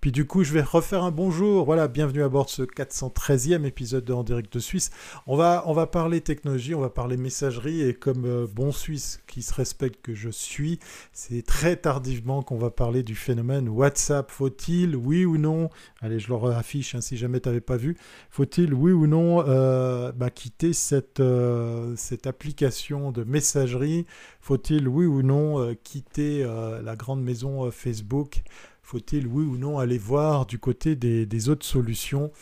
Puis du coup, je vais refaire un bonjour. Voilà, bienvenue à bord de ce 413e épisode de En direct de Suisse. On va, on va parler technologie, on va parler messagerie et comme euh, bon Suisse qui se respecte que je suis, c'est très tardivement qu'on va parler du phénomène WhatsApp. Faut-il, oui ou non, allez, je le affiche hein, si jamais tu n'avais pas vu, faut-il, oui ou non, euh, bah, quitter cette, euh, cette application de messagerie? Faut-il, oui ou non, quitter la grande maison Facebook? Faut-il, oui ou non, aller voir du côté des, autres solutions?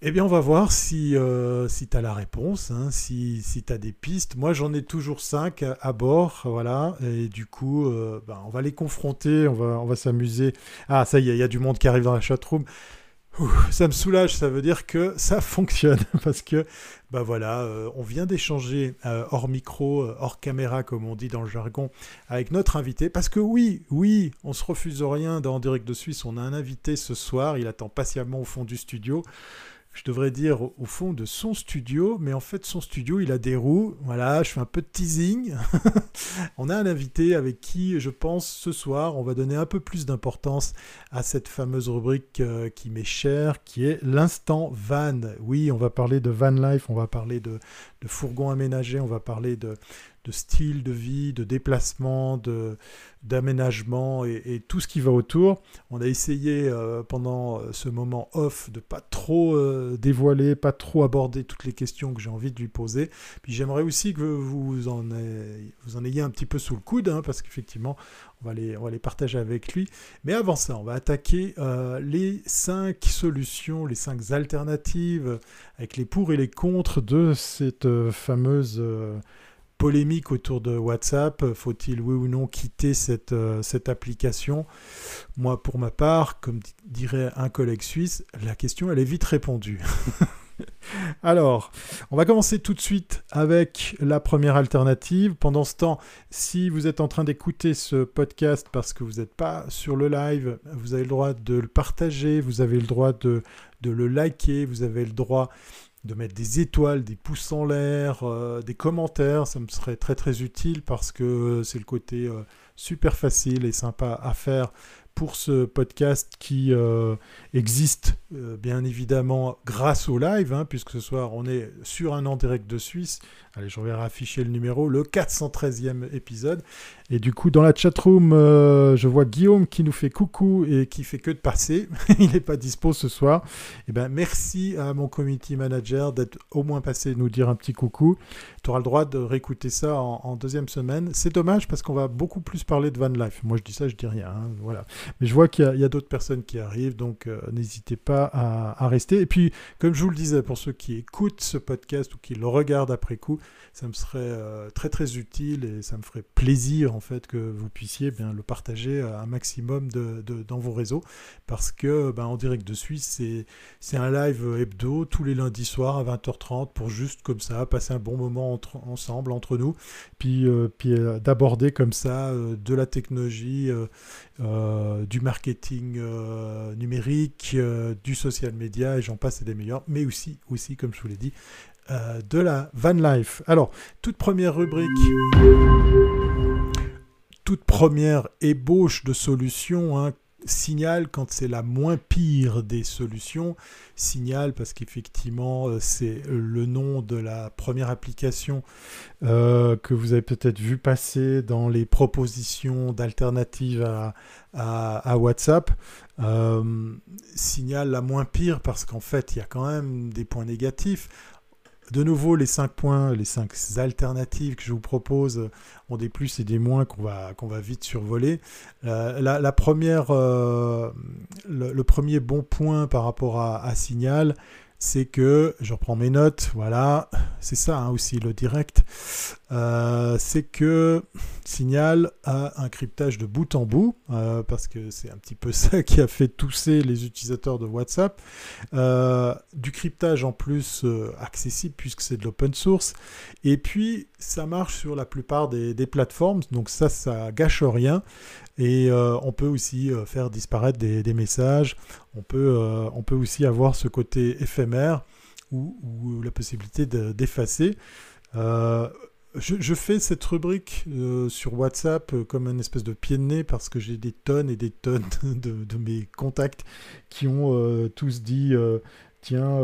Eh bien, on va voir si, euh, si tu as la réponse, hein, si, si tu as des pistes. Moi, j'en ai toujours cinq à bord, voilà. Et du coup, euh, ben, on va les confronter, on va, on va s'amuser. Ah, ça y est, il y a du monde qui arrive dans la chatroom ça me soulage, ça veut dire que ça fonctionne parce que bah voilà, euh, on vient d'échanger euh, hors micro, euh, hors caméra comme on dit dans le jargon, avec notre invité. Parce que oui, oui, on se refuse rien dans Direct de Suisse, on a un invité ce soir, il attend patiemment au fond du studio je devrais dire au fond de son studio, mais en fait son studio il a des roues. Voilà, je fais un peu de teasing. on a un invité avec qui je pense ce soir on va donner un peu plus d'importance à cette fameuse rubrique euh, qui m'est chère, qui est l'instant van. Oui, on va parler de van life, on va parler de, de fourgon aménagé, on va parler de, de style de vie, de déplacement, d'aménagement et, tout ce qui va autour. On a essayé euh, pendant euh, ce moment off de pas trop euh, dévoiler, pas trop aborder toutes les questions que j'ai envie de lui poser. Puis j'aimerais aussi que vous en, ayez, vous en ayez un petit peu sous le coude, hein, parce qu'effectivement, on va, les, on va les partager avec lui. Mais avant ça, on va attaquer les cinq solutions, les cinq alternatives, avec les pour et les contre de cette fameuse polémique autour de WhatsApp. Faut-il, oui ou non, quitter cette, euh, cette application? Moi, pour ma part, comme dirait un collègue suisse, la question, elle est vite répondue. Alors, on va commencer tout de suite avec la première alternative. Pendant ce temps, si vous êtes en train d'écouter ce podcast parce que vous n'êtes pas sur le live, vous avez le droit de le partager, vous avez le droit de, de le liker, vous avez le droit de mettre des étoiles, des pouces en l'air, euh, des commentaires, ça me serait très très utile parce que c'est le côté euh, super facile et sympa à faire pour ce podcast qui euh, existe bien évidemment grâce au live, hein, puisque ce soir on est sur un an direct de Suisse. Allez, je vais afficher le numéro, le 413e épisode. Et du coup, dans la chatroom, euh, je vois Guillaume qui nous fait coucou et qui fait que de passer. Il n'est pas dispo ce soir. Eh ben, merci à mon community manager d'être au moins passé nous dire un petit coucou. Tu auras le droit de réécouter ça en, deuxième semaine. C'est dommage parce qu'on va beaucoup plus parler de van life. Moi, je dis ça, je dis rien. Hein, voilà. Mais je vois qu'il y a, d'autres personnes qui arrivent, donc euh, n'hésitez pas à, rester. Et puis, comme je vous le disais, pour ceux qui écoutent ce podcast ou qui le regardent après coup, ça me serait euh, très très utile et ça me ferait plaisir en fait que vous puissiez bien le partager un maximum dans vos réseaux parce que ben, en direct de Suisse c'est un live hebdo tous les lundis soirs à 20h30 pour juste comme ça passer un bon moment ensemble entre nous puis, euh, puis euh, d'aborder comme ça de la technologie du marketing numérique du social media et j'en passe et des meilleurs mais aussi aussi comme je vous l'ai dit euh, de la van life. Alors, toute première rubrique, toute première ébauche de solution, hein, signal quand c'est la moins pire des solutions. Signal parce qu'effectivement euh, c'est le nom de la première application euh, que vous avez peut-être vu passer dans les propositions d'alternatives à, WhatsApp. signal la moins pire parce qu'en fait il y a quand même des points négatifs. De nouveau, les cinq points, les cinq alternatives que je vous propose ont des plus et des moins qu'on va, qu'on va vite survoler. Euh, la, première, euh, le, premier bon point par rapport à Signal, c'est que, je reprends mes notes, voilà, c'est ça hein, aussi le direct, euh, c'est que Signal a un cryptage de bout en bout, euh, parce que c'est un petit peu ça qui a fait tousser les utilisateurs de WhatsApp, euh, du cryptage en plus accessible puisque c'est de l'open source, et puis ça marche sur la plupart des, des plateformes, donc ça, ça gâche rien. Et euh, on peut aussi euh, faire disparaître des, messages. On peut, euh, on peut aussi avoir ce côté éphémère ou, la possibilité d'effacer. je, fais cette rubrique sur WhatsApp comme un espèce de pied de nez parce que j'ai des tonnes et des tonnes de, mes contacts qui ont tous dit tiens,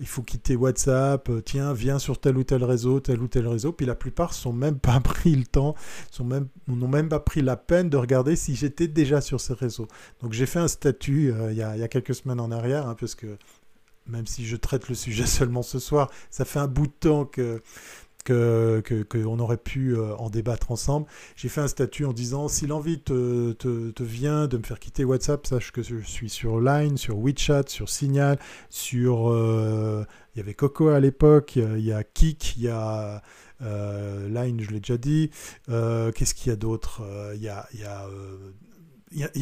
il faut quitter WhatsApp, tiens, viens sur tel ou tel réseau, tel ou tel réseau. Puis la plupart sont même pas pris le temps, sont même, n'ont même pas pris la peine de regarder si j'étais déjà sur ces réseaux. Donc j'ai fait un statut il y, a, quelques semaines en arrière, hein, parce que même si je traite le sujet seulement ce soir, ça fait un bout de temps que qu'on que, aurait pu euh, en débattre ensemble. J'ai fait un statut en disant si l'envie te, te, vient de me faire quitter WhatsApp, sache que je suis sur Line, sur WeChat, sur Signal, sur... Euh, il y avait Coco à l'époque, il y a Kik, il y a... Euh, Line, je l'ai déjà dit. Qu'est-ce qu'il y a d'autre Il y a, il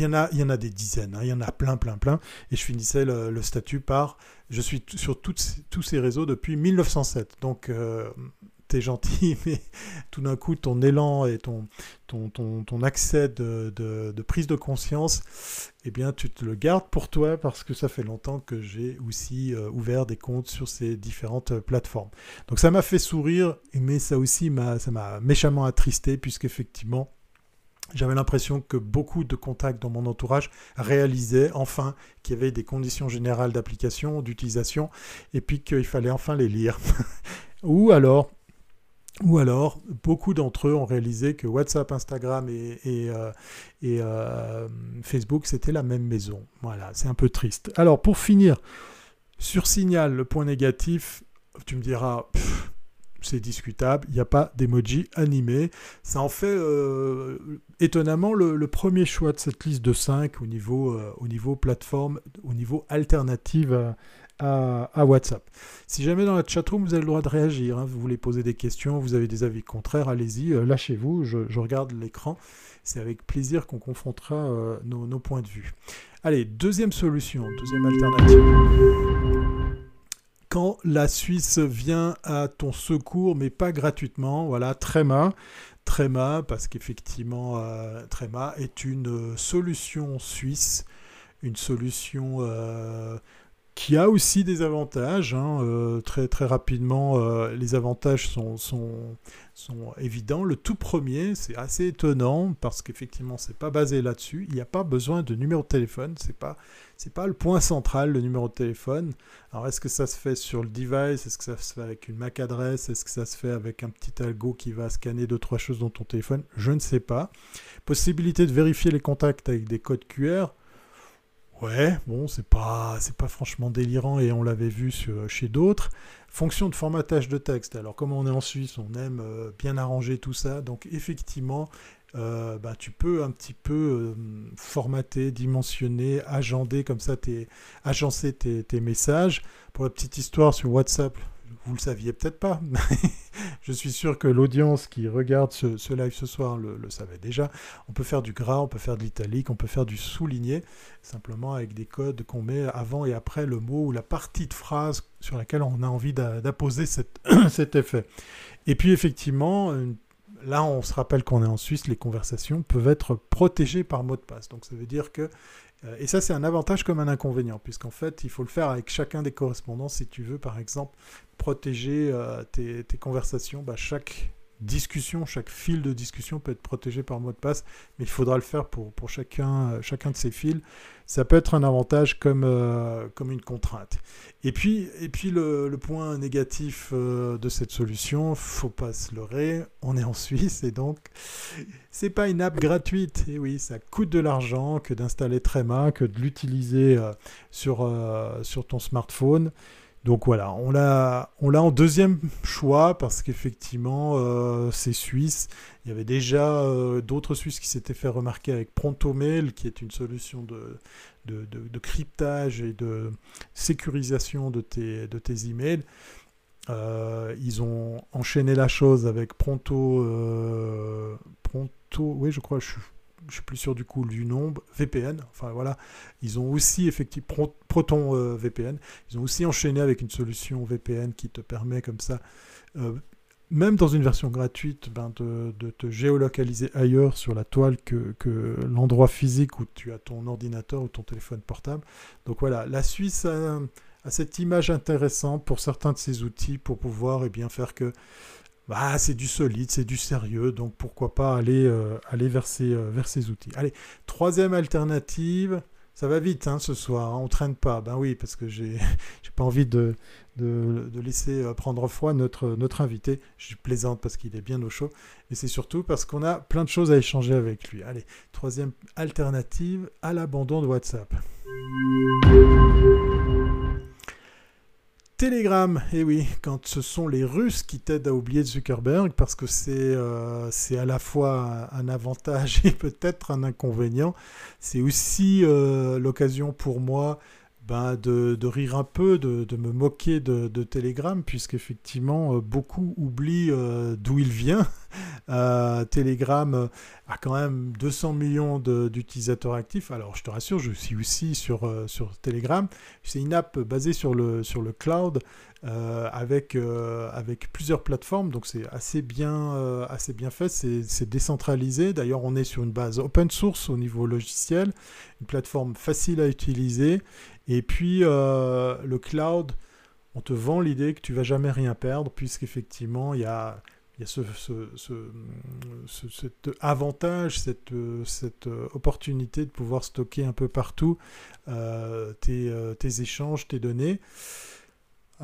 y en a, il y en a des dizaines, hein. il y en a plein, plein, plein. Et je finissais le, statut par je suis sur toutes, tous ces réseaux depuis 1907. Donc, gentil, mais tout d'un coup, ton élan et ton, ton, ton, accès de, de, prise de conscience, eh bien, tu te le gardes pour toi parce que ça fait longtemps que j'ai aussi euh, ouvert des comptes sur ces différentes plateformes. Donc ça m'a fait sourire, mais ça aussi m'a, m'a méchamment attristé puisqu'effectivement, j'avais l'impression que beaucoup de contacts dans mon entourage réalisaient enfin qu'il y avait des conditions générales d'application, d'utilisation, et puis qu'il fallait enfin les lire. Ou alors, ou alors, beaucoup d'entre eux ont réalisé que WhatsApp, Instagram et, euh, euh, Facebook, c'était la même maison. Voilà, c'est un peu triste. Alors, pour finir, sur Signal, le point négatif, tu me diras, c'est discutable, il n'y a pas d'emoji animé. Ça en fait euh, étonnamment le, premier choix de cette liste de 5 au niveau, au niveau plateforme, au niveau alternative WhatsApp. Si jamais dans la chatroom vous avez le droit de réagir, hein, vous voulez poser des questions, vous avez des avis contraires, allez-y, euh, lâchez-vous, je, regarde l'écran. C'est avec plaisir qu'on confrontera euh, nos, points de vue. Allez, deuxième solution, deuxième alternative. Quand la Suisse vient à ton secours, mais pas gratuitement, voilà, Tréma. Tréma, parce qu'effectivement, euh, Tréma est une solution suisse, une solution qui a aussi des avantages. Hein, euh, très, très rapidement, euh, les avantages sont, sont, sont, évidents. Le tout premier, c'est assez étonnant parce qu'effectivement, c'est pas basé là-dessus. Il n'y a pas besoin de numéro de téléphone. C'est pas c'est pas le point central, le numéro de téléphone. Alors, est-ce que ça se fait sur le device? Est-ce que ça se fait avec une MAC adresse? Est-ce que ça se fait avec un petit algo qui va scanner deux, trois choses dans ton téléphone? Je ne sais pas. Possibilité de vérifier les contacts avec des codes QR. Ouais, bon, c'est pas, pas franchement délirant et on l'avait vu chez d'autres. Fonction de formatage de texte. Alors, comme on est en Suisse, on aime euh, bien arranger tout ça. Donc, effectivement, euh, bah, tu peux un petit peu euh, formater, dimensionner, agender comme ça, tes, agencer tes, messages. Pour la petite histoire sur WhatsApp, vous le saviez peut-être pas. je suis sûr que l'audience qui regarde ce, live ce soir le, savait déjà. On peut faire du gras, on peut faire de l'italique, on peut faire du souligné, simplement avec des codes qu'on met avant et après le mot ou la partie de phrase sur laquelle on a envie d'apposer cet effet. Et puis effectivement, là on se rappelle qu'on est en Suisse, les conversations peuvent être protégées par mot de passe. Donc ça veut dire que et ça, c'est un avantage comme un inconvénient, puisqu'en fait, il faut le faire avec chacun des correspondants si tu veux, par exemple, protéger euh, tes, conversations. Bah, chaque discussion, chaque fil de discussion peut être protégé par mot de passe, mais il faudra le faire pour, pour chacun, euh, chacun de ces fils. Ça peut être un avantage comme, euh, comme une contrainte. Et puis, et puis le, point négatif de cette solution, faut pas se leurrer, on est en Suisse et donc c'est pas une app gratuite. Et oui, ça coûte de l'argent que d'installer Trema, que de l'utiliser sur, sur ton smartphone. Donc voilà, on l'a, en deuxième choix parce qu'effectivement euh, c'est suisse. Il y avait déjà euh, d'autres Suisses qui s'étaient fait remarquer avec Prontomail, qui est une solution de, de, cryptage et de sécurisation de tes, de tes emails. Euh, ils ont enchaîné la chose avec Pronto, Pronto, oui je crois, je suis je suis plus sûr du coup du nombre, VPN, enfin voilà, ils ont aussi effectivement Proton euh, VPN, ils ont aussi enchaîné avec une solution VPN qui te permet comme ça, euh, même dans une version gratuite, ben, de, te géolocaliser ailleurs sur la toile que, l'endroit physique où tu as ton ordinateur ou ton téléphone portable. Donc voilà, la Suisse a, cette image intéressante pour certains de ces outils pour pouvoir eh bien, faire que bah, c'est du solide, c'est du sérieux, donc pourquoi pas aller, euh, aller vers, ces, euh, vers ces outils. Allez, troisième alternative, ça va vite hein, ce soir, hein, on traîne pas. Ben oui, parce que j'ai pas envie de, de, laisser euh, prendre froid notre, notre invité. Je plaisante parce qu'il est bien au chaud. Et c'est surtout parce qu'on a plein de choses à échanger avec lui. Allez, troisième alternative à l'abandon de WhatsApp. Telegram, eh oui, quand ce sont les Russes qui t'aident à oublier Zuckerberg, parce que c'est euh, à la fois un avantage et peut-être un inconvénient, c'est aussi euh, l'occasion pour moi ben, de, rire un peu, de, me moquer de, de Telegram, puisqu'effectivement, euh, beaucoup oublient euh, d'où il vient. Euh, Telegram a quand même 200 millions d'utilisateurs actifs. Alors, je te rassure, je suis aussi sur, sur Telegram. C'est une app basée sur le, sur le cloud. avec, avec plusieurs plateformes, donc c'est assez assez bien fait, c'est décentralisé. D'ailleurs, on est sur une base open source au niveau logiciel, une plateforme facile à utiliser et puis euh, le cloud, on te vend l'idée que tu vas jamais rien perdre, puisqu'effectivement, il y a, cet avantage, cette, opportunité de pouvoir stocker un peu partout euh, tes, tes, échanges, tes données.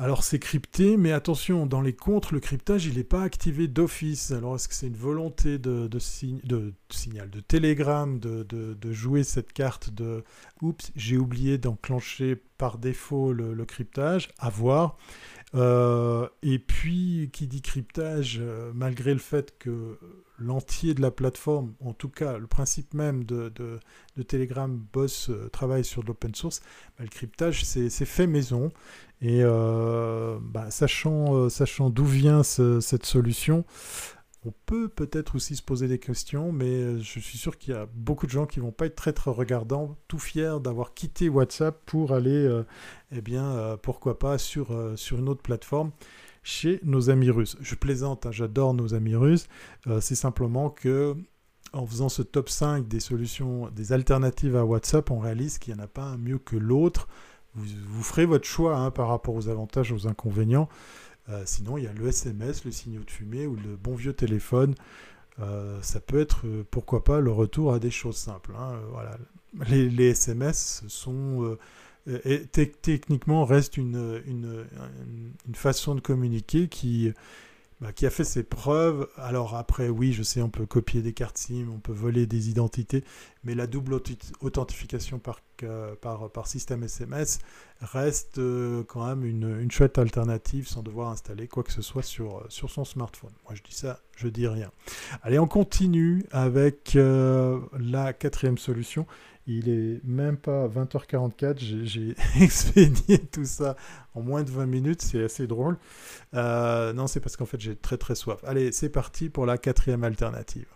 Alors c'est crypté, mais attention, dans les comptes, le cryptage, il n'est pas activé d'office. Alors est-ce que c'est une volonté de, de, signal, de Telegram, de, jouer cette carte de « Oups, j'ai oublié d'enclencher par défaut le, cryptage ?» À voir. Euh, et puis, qui dit cryptage, euh, malgré le fait que l'entier de la plateforme, en tout cas le principe même de, Telegram bosse, euh, travaille sur l'open source, bah, le cryptage c'est fait maison. Et bah, sachant, sachant d'où vient cette solution, on peut peut-être aussi se poser des questions, mais je suis sûr qu'il y a beaucoup de gens qui vont pas être très très regardants, tout fiers d'avoir quitté WhatsApp pour aller, euh, eh bien, euh, pourquoi pas euh, sur une autre plateforme chez nos amis russes. Je plaisante, hein, j'adore nos amis russes. c'est simplement que en faisant ce top 5 des solutions, des alternatives à WhatsApp, on réalise qu'il n'y en a pas un mieux que l'autre. Vous, ferez votre choix hein, par rapport aux avantages, aux inconvénients. Euh, sinon, il y a le SMS, le signaux de fumée ou le bon vieux téléphone. Euh, ça peut être, euh, pourquoi pas, le retour à des choses simples. Hein. voilà. Les, SMS sont techniquement restent une, une, une, façon de communiquer qui bah, qui a fait ses preuves. Alors après, oui, je sais, on peut copier des cartes SIM, on peut voler des identités, mais la double authentification par, par, par système SMS reste euh, quand même une, une, chouette alternative sans devoir installer quoi que ce soit sur, sur son smartphone. Moi, je dis ça, je dis rien. Allez, on continue avec euh, la quatrième solution. Il est même pas 20h44. J'ai expédié tout ça en moins de 20 minutes. C'est assez drôle. Euh, non, c'est parce qu'en fait, j'ai très très soif. Allez, c'est parti pour la quatrième alternative.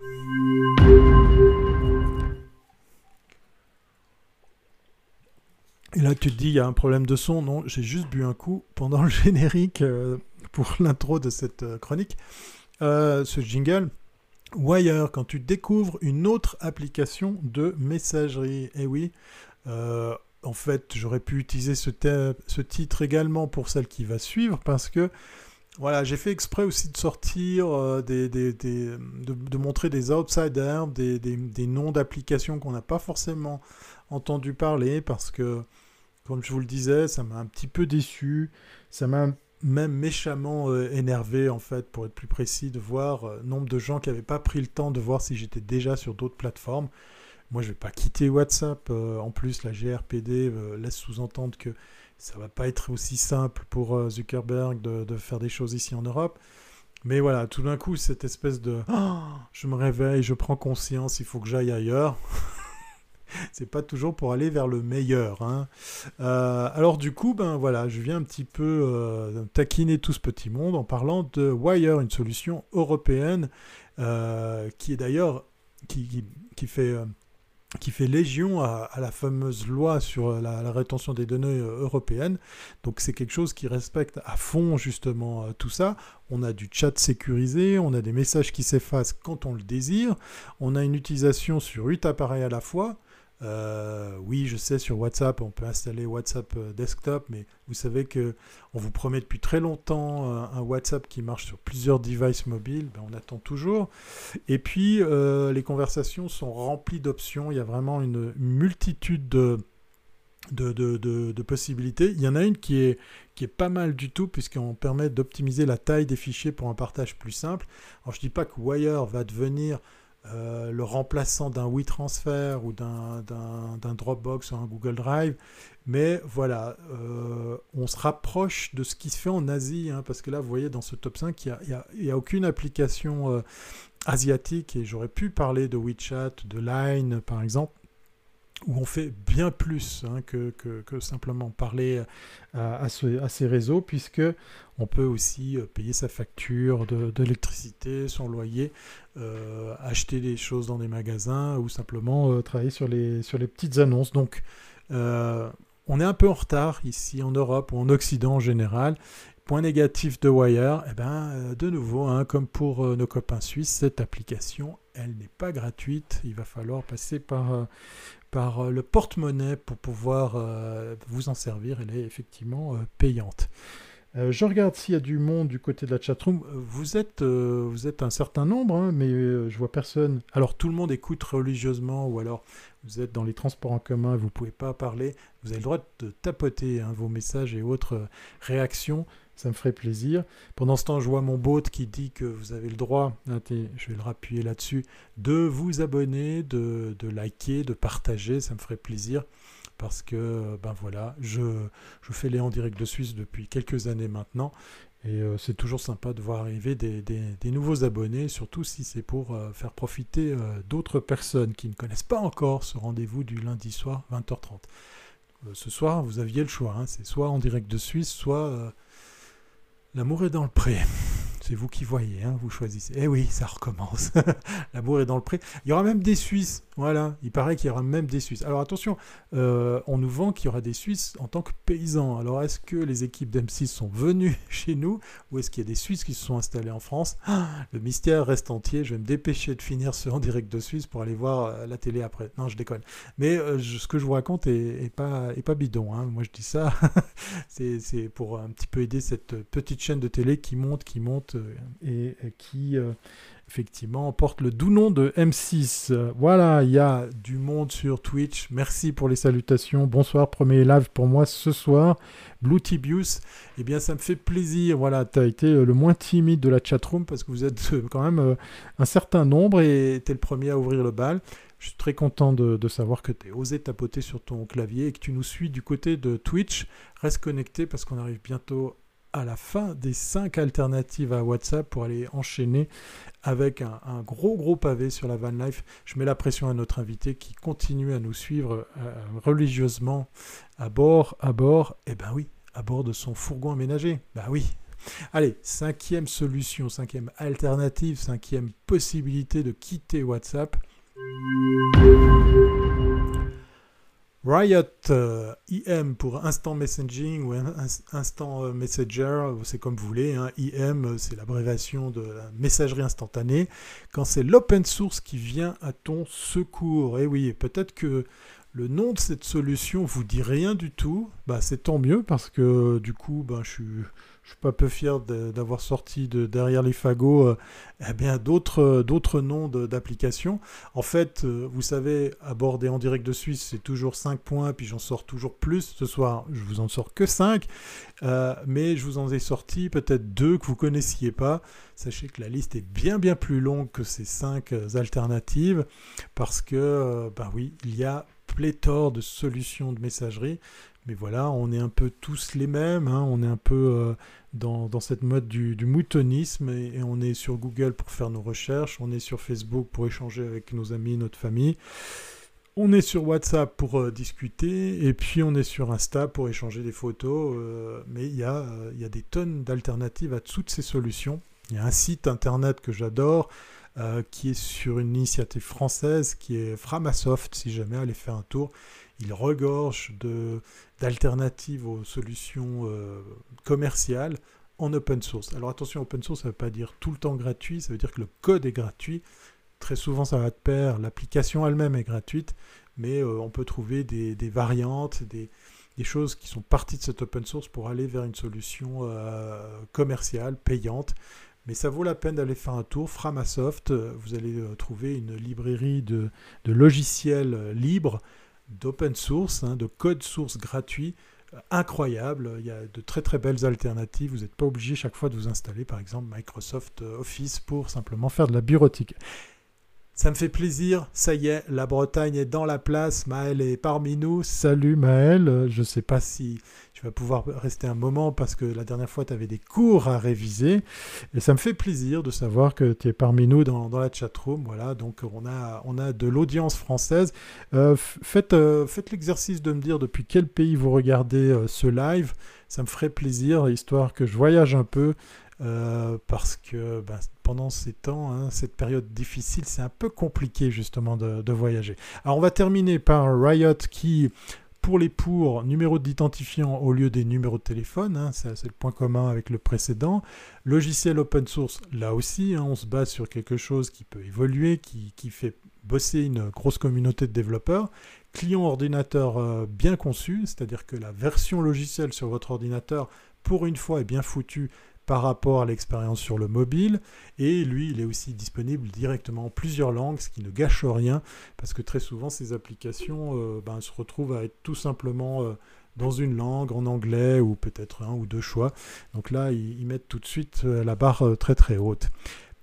Et là, tu te dis, il y a un problème de son. Non, j'ai juste bu un coup pendant le générique euh, pour l'intro de cette euh, chronique. ce jingle, Wire, quand tu découvres une autre application de messagerie. Eh oui, euh, en fait, j'aurais pu utiliser ce, titre également pour celle qui va suivre parce que voilà, j'ai fait exprès aussi de sortir, euh, de, montrer des outsiders, des, noms d'applications qu'on n'a pas forcément entendu parler parce que, comme je vous le disais, ça m'a un petit peu déçu. Ça m'a même méchamment euh, énervé, en fait, pour être plus précis, de voir euh, nombre de gens qui n'avaient pas pris le temps de voir si j'étais déjà sur d'autres plateformes. Moi, je ne vais pas quitter WhatsApp. Euh, en plus, la GRPD laisse sous-entendre que ça va pas être aussi simple pour Zuckerberg de, faire des choses ici en Europe. Mais voilà, tout d'un coup, cette espèce de je me réveille, je prends conscience, il faut que j'aille ailleurs. c'est pas toujours pour aller vers le meilleur. Hein. Euh, alors du coup, ben voilà, je viens un petit peu euh, taquiner tout ce petit monde en parlant de Wire, une solution européenne euh, qui est d'ailleurs qui, qui, fait qui fait légion à, la fameuse loi sur la, rétention des données européennes. Donc c'est quelque chose qui respecte à fond justement tout ça. On a du chat sécurisé, on a des messages qui s'effacent quand on le désire, on a une utilisation sur 8 appareils à la fois, Euh, oui, je sais, sur WhatsApp, on peut installer WhatsApp euh, Desktop, mais vous savez que on vous promet depuis très longtemps un WhatsApp qui marche sur plusieurs devices mobiles. Ben, on attend toujours. Et puis, les conversations sont remplies d'options. Il y a vraiment une multitude de de, possibilités. Il y en a une qui est, qui est pas mal du tout, puisqu'on permet d'optimiser la taille des fichiers pour un partage plus simple. Alors je dis pas que Wire va devenir euh, le remplaçant d'un WeTransfer ou d'un Dropbox ou un Google Drive, mais voilà, euh, on se rapproche de ce qui se fait en Asie, hein, parce que là, vous voyez, dans ce top 5, il n'y a, aucune application euh, asiatique, et j'aurais pu parler de WeChat, de Line, par exemple où on fait bien plus hein, que, simplement parler à, ces réseaux, puisque on peut aussi euh, payer sa facture d'électricité, son loyer, euh, acheter des choses dans des magasins ou simplement euh, travailler sur les, petites annonces. Donc, on est un peu en retard ici en Europe ou en Occident en général. Point négatif de Wire, eh ben, de nouveau, hein, comme pour nos copains suisses, cette application, elle n'est pas gratuite. Il va falloir passer par, par euh, le porte-monnaie pour pouvoir euh, vous en servir. Elle est effectivement euh, payante. je regarde s'il y a du monde du côté de la chatroom. Vous êtes, vous êtes un certain nombre, hein, mais je vois personne. Alors tout le monde écoute religieusement, ou alors vous êtes dans les transports en commun, vous ne pouvez pas parler. Vous avez le droit de tapoter hein, vos messages et autres réactions ça me ferait plaisir. Pendant ce temps, je vois mon bot qui dit que vous avez le droit, hein, je vais le rappuyer là-dessus, de vous abonner, de, liker, de partager, ça me ferait plaisir. Parce que, ben voilà, je, fais les en direct de Suisse depuis quelques années maintenant. Et euh, c'est toujours sympa de voir arriver des, nouveaux abonnés, surtout si c'est pour euh, faire profiter euh, d'autres personnes qui ne connaissent pas encore ce rendez-vous du lundi soir 20h30. ce soir, vous aviez le choix, hein, c'est soit en direct de Suisse, soit L'amour est dans le pré. C'est vous qui voyez, hein, vous choisissez. Eh oui, ça recommence. L'amour est dans le pré. Il y aura même des Suisses voilà, il paraît qu'il y aura même des Suisses. Alors attention, euh, on nous vend qu'il y aura des Suisses en tant que paysans. Alors est-ce que les équipes d'M6 sont venues chez nous ou est-ce qu'il y a des Suisses qui se sont installés en France? Ah, Le mystère reste entier. Je vais me dépêcher de finir ce en direct de Suisse pour aller voir euh, la télé après. Non, je déconne. Mais euh, ce que je vous raconte est, pas, bidon. Hein. Moi je dis ça, c'est pour un petit peu aider cette petite chaîne de télé qui monte, qui monte et, qui effectivement, porte le doux nom de M6. Voilà, il y a du monde sur Twitch. Merci pour les salutations. Bonsoir, premier live pour moi ce soir. Blue Tibius, eh bien, ça me fait plaisir. Voilà, tu as été euh, le moins timide de la chatroom parce que vous êtes euh, quand même euh, un certain nombre et tu le premier à ouvrir le bal. Je suis très content de, de savoir que tu as osé tapoter sur ton clavier et que tu nous suis du côté de Twitch. Reste connecté parce qu'on arrive bientôt à la fin des cinq alternatives à WhatsApp pour aller enchaîner avec un, gros gros pavé sur la van life. Je mets la pression à notre invité qui continue à nous suivre euh, religieusement à bord, à bord, et eh ben oui, à bord de son fourgon aménagé. Ben oui. Allez, cinquième solution, cinquième alternative, cinquième possibilité de quitter WhatsApp. Riot euh, IM pour Instant Messaging ou Instant euh, Messenger, c'est comme vous voulez. Hein. IM, euh, c'est l'abréviation de la messagerie instantanée. Quand c'est l'open source qui vient à ton secours. Et eh oui, peut-être que le nom de cette solution vous dit rien du tout. Bah, c'est tant mieux parce que du coup, bah, je suis je suis pas peu fier d'avoir sorti de derrière les fagots euh, eh bien d'autres euh, d'autres noms d'applications. En fait, euh, vous savez, aborder en direct de Suisse, c'est toujours 5 points, puis j'en sors toujours plus. Ce soir, je vous en sors que 5, mais je vous en ai sorti peut-être deux que vous connaissiez pas. Sachez que la liste est bien bien plus longue que ces 5 alternatives, parce que, ben oui, il y a pléthore de solutions de messagerie. Mais voilà, on est un peu tous les mêmes, hein. on est un peu euh, dans, cette mode du, moutonisme et, on est sur Google pour faire nos recherches, on est sur Facebook pour échanger avec nos amis, notre famille, on est sur WhatsApp pour euh, discuter et puis on est sur Insta pour échanger des photos. Euh, mais il y, y a des tonnes d'alternatives à toutes ces solutions. Il y a un site internet que j'adore. qui est sur une initiative française qui est Framasoft, si jamais allez faire un tour il regorge d'alternatives aux solutions euh, commerciales en open source. Alors attention, open source, ça ne veut pas dire tout le temps gratuit, ça veut dire que le code est gratuit. Très souvent, ça va de pair, l'application elle-même est gratuite, mais on peut trouver des, variantes, des, choses qui sont parties de cet open source pour aller vers une solution commerciale, payante. Mais ça vaut la peine d'aller faire un tour. Framasoft, vous allez trouver une librairie de, logiciels libres, d'open source, hein, de code source gratuit incroyable. Il y a de très très belles alternatives. Vous n'êtes pas obligé chaque fois de vous installer par exemple Microsoft Office pour simplement faire de la bureautique. Ça me fait plaisir, ça y est, la Bretagne est dans la place, Maël est parmi nous. Salut Maël, je ne sais pas si pouvoir rester un moment parce que la dernière fois tu avais des cours à réviser. Et ça me fait plaisir de savoir que tu es parmi nous dans, la chatroom. Voilà, donc on a, on a de l'audience française. Euh, faites, euh, faites l'exercice de me dire depuis quel pays vous regardez euh, ce live. Ça me ferait plaisir, histoire que je voyage un peu. parce que ben, pendant ces temps, hein, cette période difficile, c'est un peu compliqué justement de, voyager. Alors on va terminer par Riot qui, pour les pour, numéro d'identifiant au lieu des numéros de téléphone, hein, c'est le point commun avec le précédent. Logiciel open source, là aussi, hein, on se base sur quelque chose qui peut évoluer, qui, fait bosser une grosse communauté de développeurs. Client ordinateur euh, bien conçu, c'est-à-dire que la version logicielle sur votre ordinateur, pour une fois, est bien foutue par rapport à l'expérience sur le mobile. Et lui, il est aussi disponible directement en plusieurs langues, ce qui ne gâche rien, parce que très souvent, ces applications euh, ben, se retrouvent à être tout simplement euh, dans une langue, en anglais, ou peut-être un ou deux choix. Donc là, ils mettent tout de suite euh, la barre très très haute.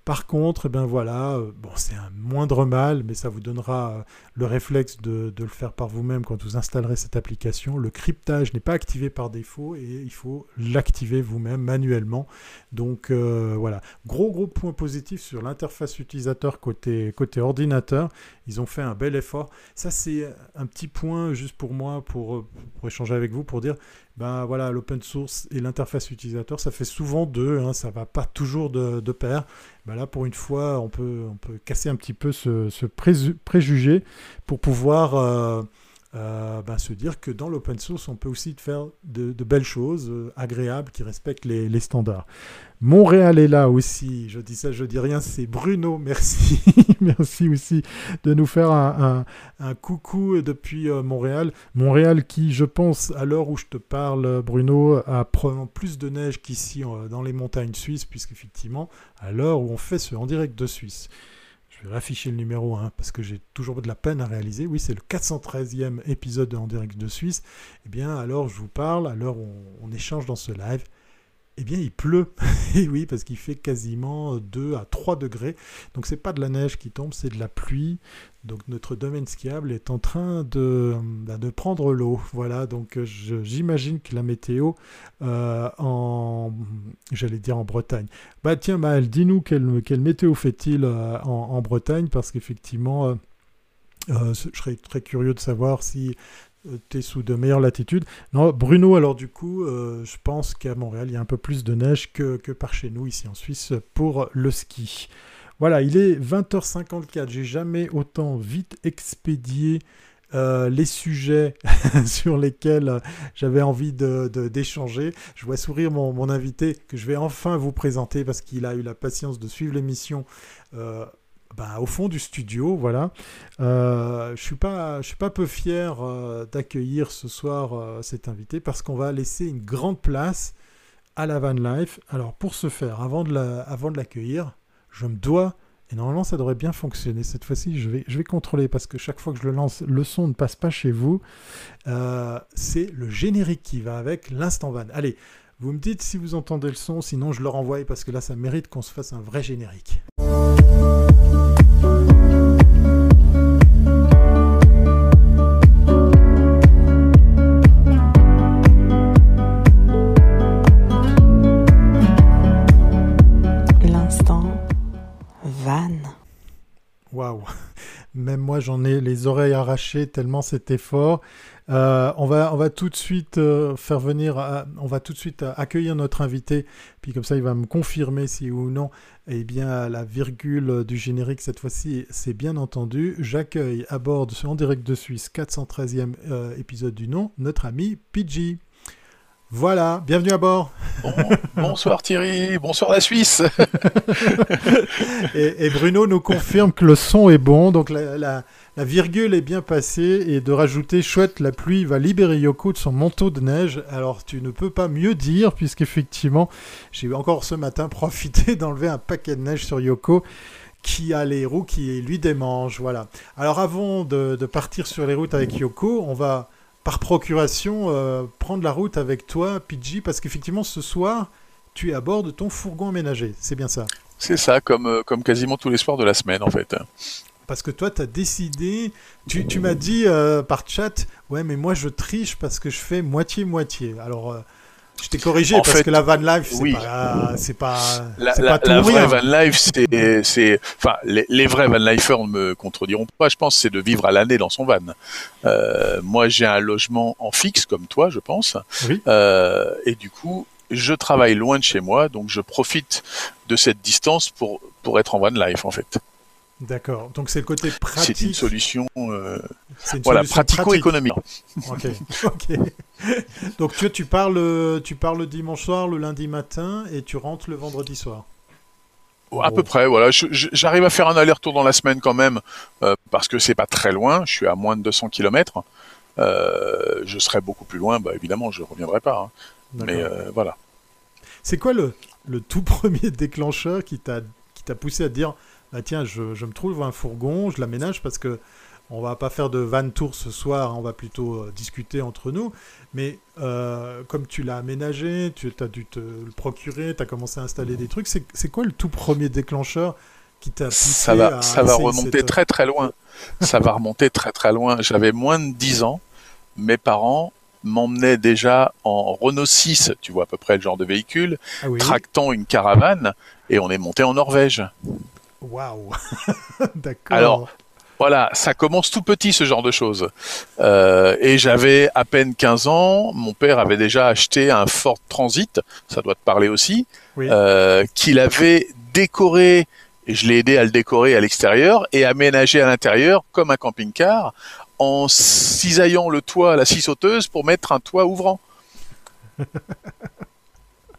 Par contre, ben voilà, euh, bon, c'est un moindre mal, mais ça vous donnera euh, le réflexe de, le faire par vous-même quand vous installerez cette application. Le cryptage n'est pas activé par défaut et il faut l'activer vous-même manuellement. Donc euh, voilà, gros gros point positif sur l'interface utilisateur côté, ordinateur. Ils ont fait un bel effort. Ça c'est un petit point juste pour moi, pour échanger avec vous, pour dire ben voilà, l'open source et l'interface utilisateur, ça fait souvent deux, hein, ça va pas toujours de, pair. Ben là, pour une fois, on peut, casser un petit peu ce, préjugé pour pouvoir euh, euh, ben, se dire que dans l'open source, on peut aussi faire de, belles choses euh, agréables qui respectent les standards. Montréal est là aussi. Je dis ça, je dis rien. C'est Bruno. Merci. Merci aussi de nous faire un, coucou depuis euh, Montréal. Montréal qui, je pense, à l'heure où je te parle, Bruno, a probablement plus de neige qu'ici euh, dans les montagnes suisses, puisqu'effectivement, à l'heure où on fait ce en direct de Suisse. Je vais afficher le numéro 1 parce que j'ai toujours de la peine à réaliser. Oui, c'est le 413e épisode de En de Suisse. Eh bien, alors je vous parle, où on échange dans ce live, eh bien il pleut. Et oui, parce qu'il fait quasiment 2 à 3 degrés. Donc c'est pas de la neige qui tombe, c'est de la pluie. Donc notre domaine skiable est en train de, bah, de prendre l'eau. Voilà, donc j'imagine que la météo euh, en, j'allais dire en Bretagne. Bah tiens Maël, dis-nous quelle, quelle météo fait-il euh, en, Bretagne? Parce qu'effectivement... Euh, je serais très curieux de savoir si euh, tu es sous de meilleures latitudes. Non, Bruno, alors du coup, euh, je pense qu'à Montréal, il y a un peu plus de neige que, par chez nous, ici en Suisse, pour le ski. Voilà, il est 20h54. J'ai jamais autant vite expédié euh, les sujets sur lesquels j'avais envie d'échanger. De, je vois sourire mon, mon, invité que je vais enfin vous présenter parce qu'il a eu la patience de suivre l'émission bah, au fond du studio, voilà. Euh, je suis pas, je suis pas peu fier euh, d'accueillir ce soir euh, cet invité parce qu'on va laisser une grande place à la van life. Alors pour ce faire, avant de l'accueillir, je me dois et normalement ça devrait bien fonctionner. Cette fois-ci, je vais, je vais contrôler parce que chaque fois que je le lance, le son ne passe pas chez vous. C'est le générique qui va avec l'instant van. Allez. Vous me dites si vous entendez le son, sinon je le renvoie parce que là ça mérite qu'on se fasse un vrai générique. Même moi, j'en ai les oreilles arrachées tellement c'était fort. Euh, on, va, tout de suite euh, faire venir, on va tout de suite accueillir notre invité, puis comme ça, il va me confirmer si ou non, eh bien, la virgule du générique cette fois-ci, c'est bien entendu. J'accueille à bord En direct de Suisse 413e euh, épisode du nom, notre ami Pidgey. Voilà, bienvenue à bord. bonsoir Thierry, bonsoir la Suisse. et, Bruno nous confirme que le son est bon, donc la, la virgule est bien passée et de rajouter chouette, la pluie va libérer Yoko de son manteau de neige. Alors tu ne peux pas mieux dire puisqu'effectivement j'ai encore ce matin profité d'enlever un paquet de neige sur Yoko qui a les roues qui lui démangent. Voilà. Alors avant de, partir sur les routes avec Yoko, on va par procuration euh, prendre la route avec toi, Pidgey, parce qu'effectivement ce soir tu es à bord de ton fourgon aménagé. C'est bien ça. C'est ça, comme, euh, comme quasiment tous les soirs de la semaine en fait. Parce que toi, tu as décidé, tu, tu m'as dit euh, par chat, ouais, mais moi je triche parce que je fais moitié-moitié. Alors, je t'ai corrigé parce que la van life, c'est oui. pas, c'est pas, la, la, pas la vraie van life, c'est, c'est, enfin, les, les, vrais van lifers ne me contrediront pas. Je pense c'est de vivre à l'année dans son van. Euh, moi, j'ai un logement en fixe comme toi, je pense. Oui. Euh, et du coup, je travaille loin de chez moi, donc je profite de cette distance pour pour être en van life en fait. D'accord. Donc c'est le côté pratique. C'est une solution, euh, voilà, pratico-économique. ok. ok. Donc tu, tu parles, tu parles le dimanche soir, le lundi matin, et tu rentres le vendredi soir. À peu près, voilà. J'arrive à faire un aller-retour dans la semaine quand même, euh, parce que c'est pas très loin. Je suis à moins de 200 km. Euh, je serais beaucoup plus loin, bah évidemment, je reviendrai pas. Hein. Mais euh, voilà. C'est quoi le, le tout premier déclencheur qui t'a qui t'a poussé à dire ah, tiens, je, me trouve un fourgon, je l'aménage parce que on va pas faire de van tour ce soir, on va plutôt euh, discuter entre nous. Mais euh, comme tu l'as aménagé, tu as dû te le procurer, tu as commencé à installer des trucs, c'est quoi le tout premier déclencheur qui t'a poussé Ça va, ça va remonter très très loin. ça va remonter très très loin. J'avais moins de 10 ans. Mes parents m'emmenaient déjà en Renault 6, tu vois à peu près le genre de véhicule, ah tractant une caravane, et on est monté en Norvège. Waouh D'accord. Alors, voilà, ça commence tout petit ce genre de choses. Euh, et j'avais à peine 15 ans, mon père avait déjà acheté un Ford Transit, ça doit te parler aussi, euh, qu'il avait décoré, et je l'ai aidé à le décorer à l'extérieur, et aménagé à l'intérieur comme un camping-car, en cisaillant le toit à la scie sauteuse pour mettre un toit ouvrant.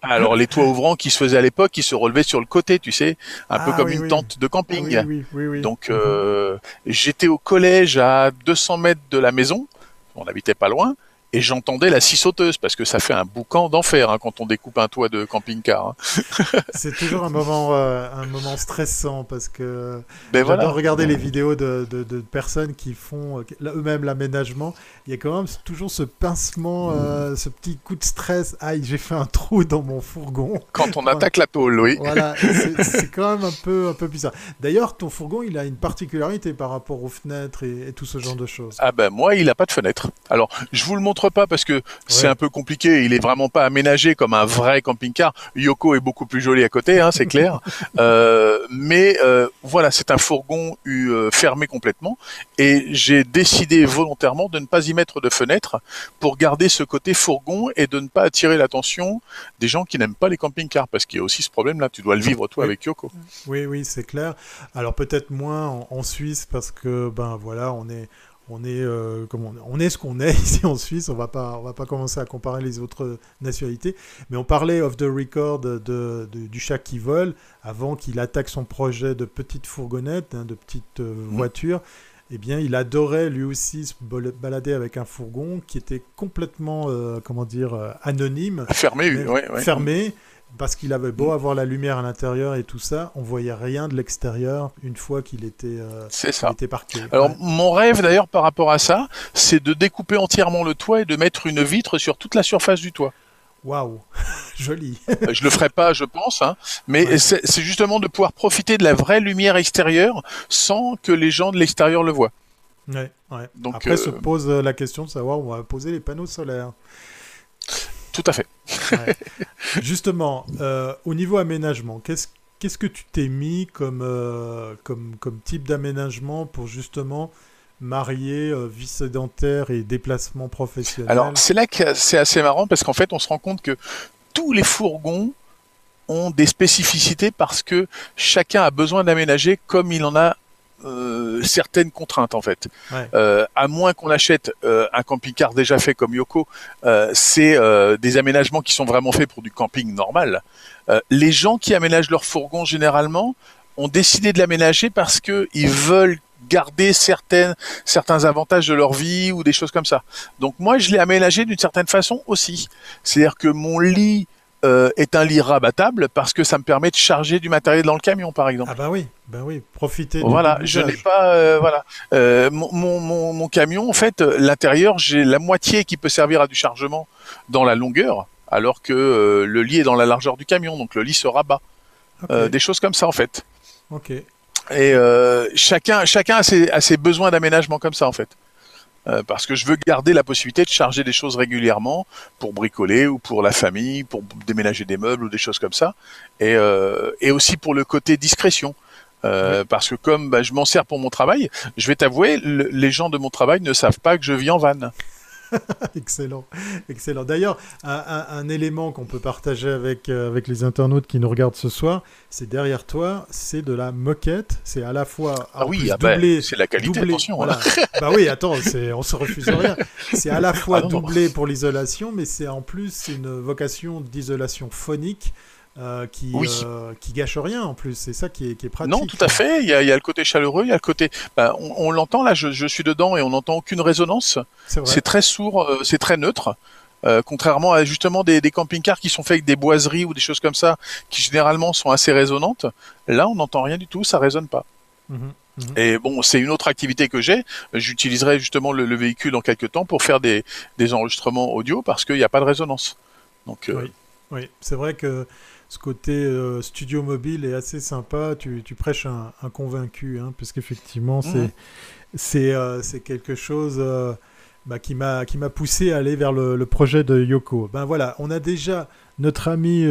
Alors les toits ouvrants qui se faisaient à l'époque, qui se relevaient sur le côté, tu sais, un peu ah comme une tente de camping. Ah Donc euh, j'étais au collège à 200 mètres de la maison, on habitait pas loin, et j'entendais la scie sauteuse parce que ça fait un boucan d'enfer hein, quand on découpe un toit de camping-car. Hein. c'est toujours un moment, euh, un moment stressant parce que ben j'adore regarder les vidéos de, de, de, personnes qui font euh, eux-mêmes l'aménagement. Il y a quand même toujours ce pincement, euh, ce petit coup de stress. Aïe, j'ai fait un trou dans mon fourgon. Quand on attaque la tôle, oui. Voilà, c'est quand même un peu, un peu bizarre. D'ailleurs, ton fourgon, il a une particularité par rapport aux fenêtres et, et tout ce genre de choses. Ah ben moi, il n'a pas de fenêtre. Alors, je vous le montre pas parce que c'est un peu compliqué. Il est vraiment pas aménagé comme un vrai camping-car. Yoko est beaucoup plus joli à côté, hein, c'est clair. euh, mais euh, voilà, c'est un fourgon euh, fermé complètement. Et j'ai décidé volontairement de ne pas y mettre de fenêtre pour garder ce côté fourgon et de ne pas attirer l'attention des gens qui n'aiment pas les camping-cars parce qu'il y a aussi ce problème-là. Tu dois le vivre toi avec Yoko. Oui, oui, c'est clair. Alors peut-être moins en Suisse parce que ben voilà, on est on est, euh, on, est ce qu'on est ici en Suisse. On va pas, on va pas commencer à comparer les autres nationalités. Mais on parlait off the record de, du chat qui vole avant qu'il attaque son projet de petite fourgonnette, hein, de petite euh, mmh. voiture. Eh bien, il adorait lui aussi se balader avec un fourgon qui était complètement, euh, comment dire, anonyme. Fermé, oui. Fermé parce qu'il avait beau avoir la lumière à l'intérieur et tout ça, on voyait rien de l'extérieur une fois qu'il était, euh, était parqué. Alors mon rêve d'ailleurs par rapport à ça, c'est de découper entièrement le toit et de mettre une vitre sur toute la surface du toit. Waouh, joli. Euh, je le ferai pas, je pense, hein, mais c'est justement de pouvoir profiter de la vraie lumière extérieure sans que les gens de l'extérieur le voient. Ouais, ouais. Donc, Après se euh, pose la question de savoir où on va poser les panneaux solaires. Tout à fait. Justement, euh, au niveau aménagement, qu'est-ce qu'est-ce que tu t'es mis comme, euh, comme, comme type d'aménagement pour justement marier euh, vie sédentaire et déplacement professionnel? Alors, c'est là que c'est assez marrant parce qu'en fait, on se rend compte que tous les fourgons ont des spécificités parce que chacun a besoin d'aménager comme il en a euh, certaines contraintes en fait. Euh, à moins qu'on achète euh, un camping-car déjà fait comme Yoko, c'est des aménagements qui sont vraiment faits pour du camping normal. les gens qui aménagent leur fourgon généralement ont décidé de l'aménager parce que ils veulent garder certaines, certains avantages de leur vie ou des choses comme ça. Donc moi, je l'ai aménagé d'une certaine façon aussi. C'est-à-dire que mon lit euh, est un lit rabattable parce que ça me permet de charger du matériel dans le camion, par exemple. Ah bah oui, bah oui, profitez. Voilà, je n'ai pas, euh, voilà, euh, mon, mon, mon, camion, en fait, l'intérieur, j'ai la moitié qui peut servir à du chargement dans la longueur, alors que le lit est dans la largeur du camion, donc le lit se rabat. des choses comme ça, en fait. Ok. Et chacun, chacun a ses, a ses besoins d'aménagement comme ça, en fait. Euh, parce que je veux garder la possibilité de charger des choses régulièrement pour bricoler ou pour la famille, pour déménager des meubles ou des choses comme ça, et, euh, et aussi pour le côté discrétion. Euh, parce que comme bah, je m'en sers pour mon travail, je vais t'avouer, les gens de mon travail ne savent pas que je vis en vanne. excellent, excellent. D'ailleurs, un, élément qu'on peut partager avec, euh, avec les internautes qui nous regardent ce soir, c'est derrière toi, c'est de la moquette. C'est à la fois ah oui, ah bah, doublé, c'est la qualité. attention, voilà. bah oui, attends, on se refuse rien. C'est à la fois ah doublé pour l'isolation, mais c'est en plus une vocation d'isolation phonique. Euh, qui, euh, qui gâche rien en plus. C'est ça qui est, qui est, pratique. Non, tout à fait. Il y, a, il y a le côté chaleureux, il y a le côté. Bah, on, l'entend là, je, je, suis dedans et on n'entend aucune résonance. C'est très sourd, euh, c'est très neutre. Contrairement à justement des, des camping-cars qui sont faits avec des boiseries ou des choses comme ça, qui généralement sont assez résonantes. Là, on n'entend rien du tout, ça résonne pas. Mmh mmh et bon, c'est une autre activité que j'ai. J'utiliserai justement le, le, véhicule dans quelques temps pour faire des, des enregistrements audio parce qu'il n'y a pas de résonance. Donc, oui, oui. c'est vrai que ce côté euh, studio mobile est assez sympa. Tu, prêches un, convaincu, hein, puisqu'effectivement, c'est c'est euh, c'est quelque chose euh, bah, qui m'a poussé à aller vers le, projet de Yoko. Ben voilà, on a déjà notre ami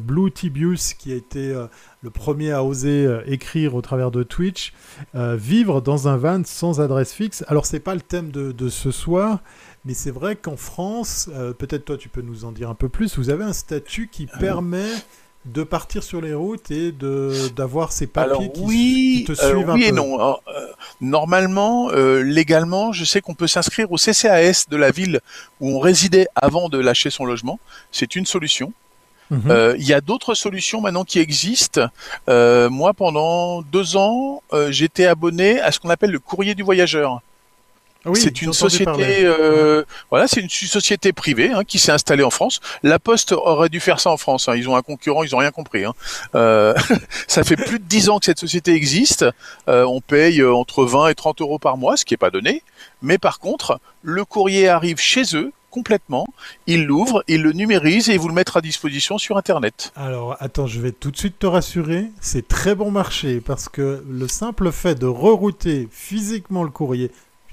Blue Tibius qui a été le premier à oser écrire au travers de Twitch, vivre dans un van sans adresse fixe. Alors c'est pas le thème de, de ce soir, mais c'est vrai qu'en France, euh, peut-être toi tu peux nous en dire un peu plus, vous avez un statut qui euh. permet de partir sur les routes et de d'avoir ces papiers qui, te suivent un oui et non. Euh, normalement, légalement, je sais qu'on peut s'inscrire au CCAS de la ville où on résidait avant de lâcher son logement. C'est une solution. Mhm. Il y a d'autres solutions maintenant qui existent. moi, pendant deux ans, j'étais abonné à ce qu'on appelle le courrier du voyageur. Oui, c'est une société, euh, voilà, c'est une société privée hein, qui s'est installée en France. La Poste aurait dû faire ça en France. Hein. Ils ont un concurrent, ils ont rien compris. Hein. Euh, ça fait plus de dix ans que cette société existe. Euh, on paye entre 20 et 30 euros par mois, ce qui est pas donné. Mais par contre, le courrier arrive chez eux complètement. Ils l'ouvrent, ils le numérisent et ils vous le mettent à disposition sur Internet. Alors, attends, je vais tout de suite te rassurer. C'est très bon marché parce que le simple fait de rerouter physiquement le courrier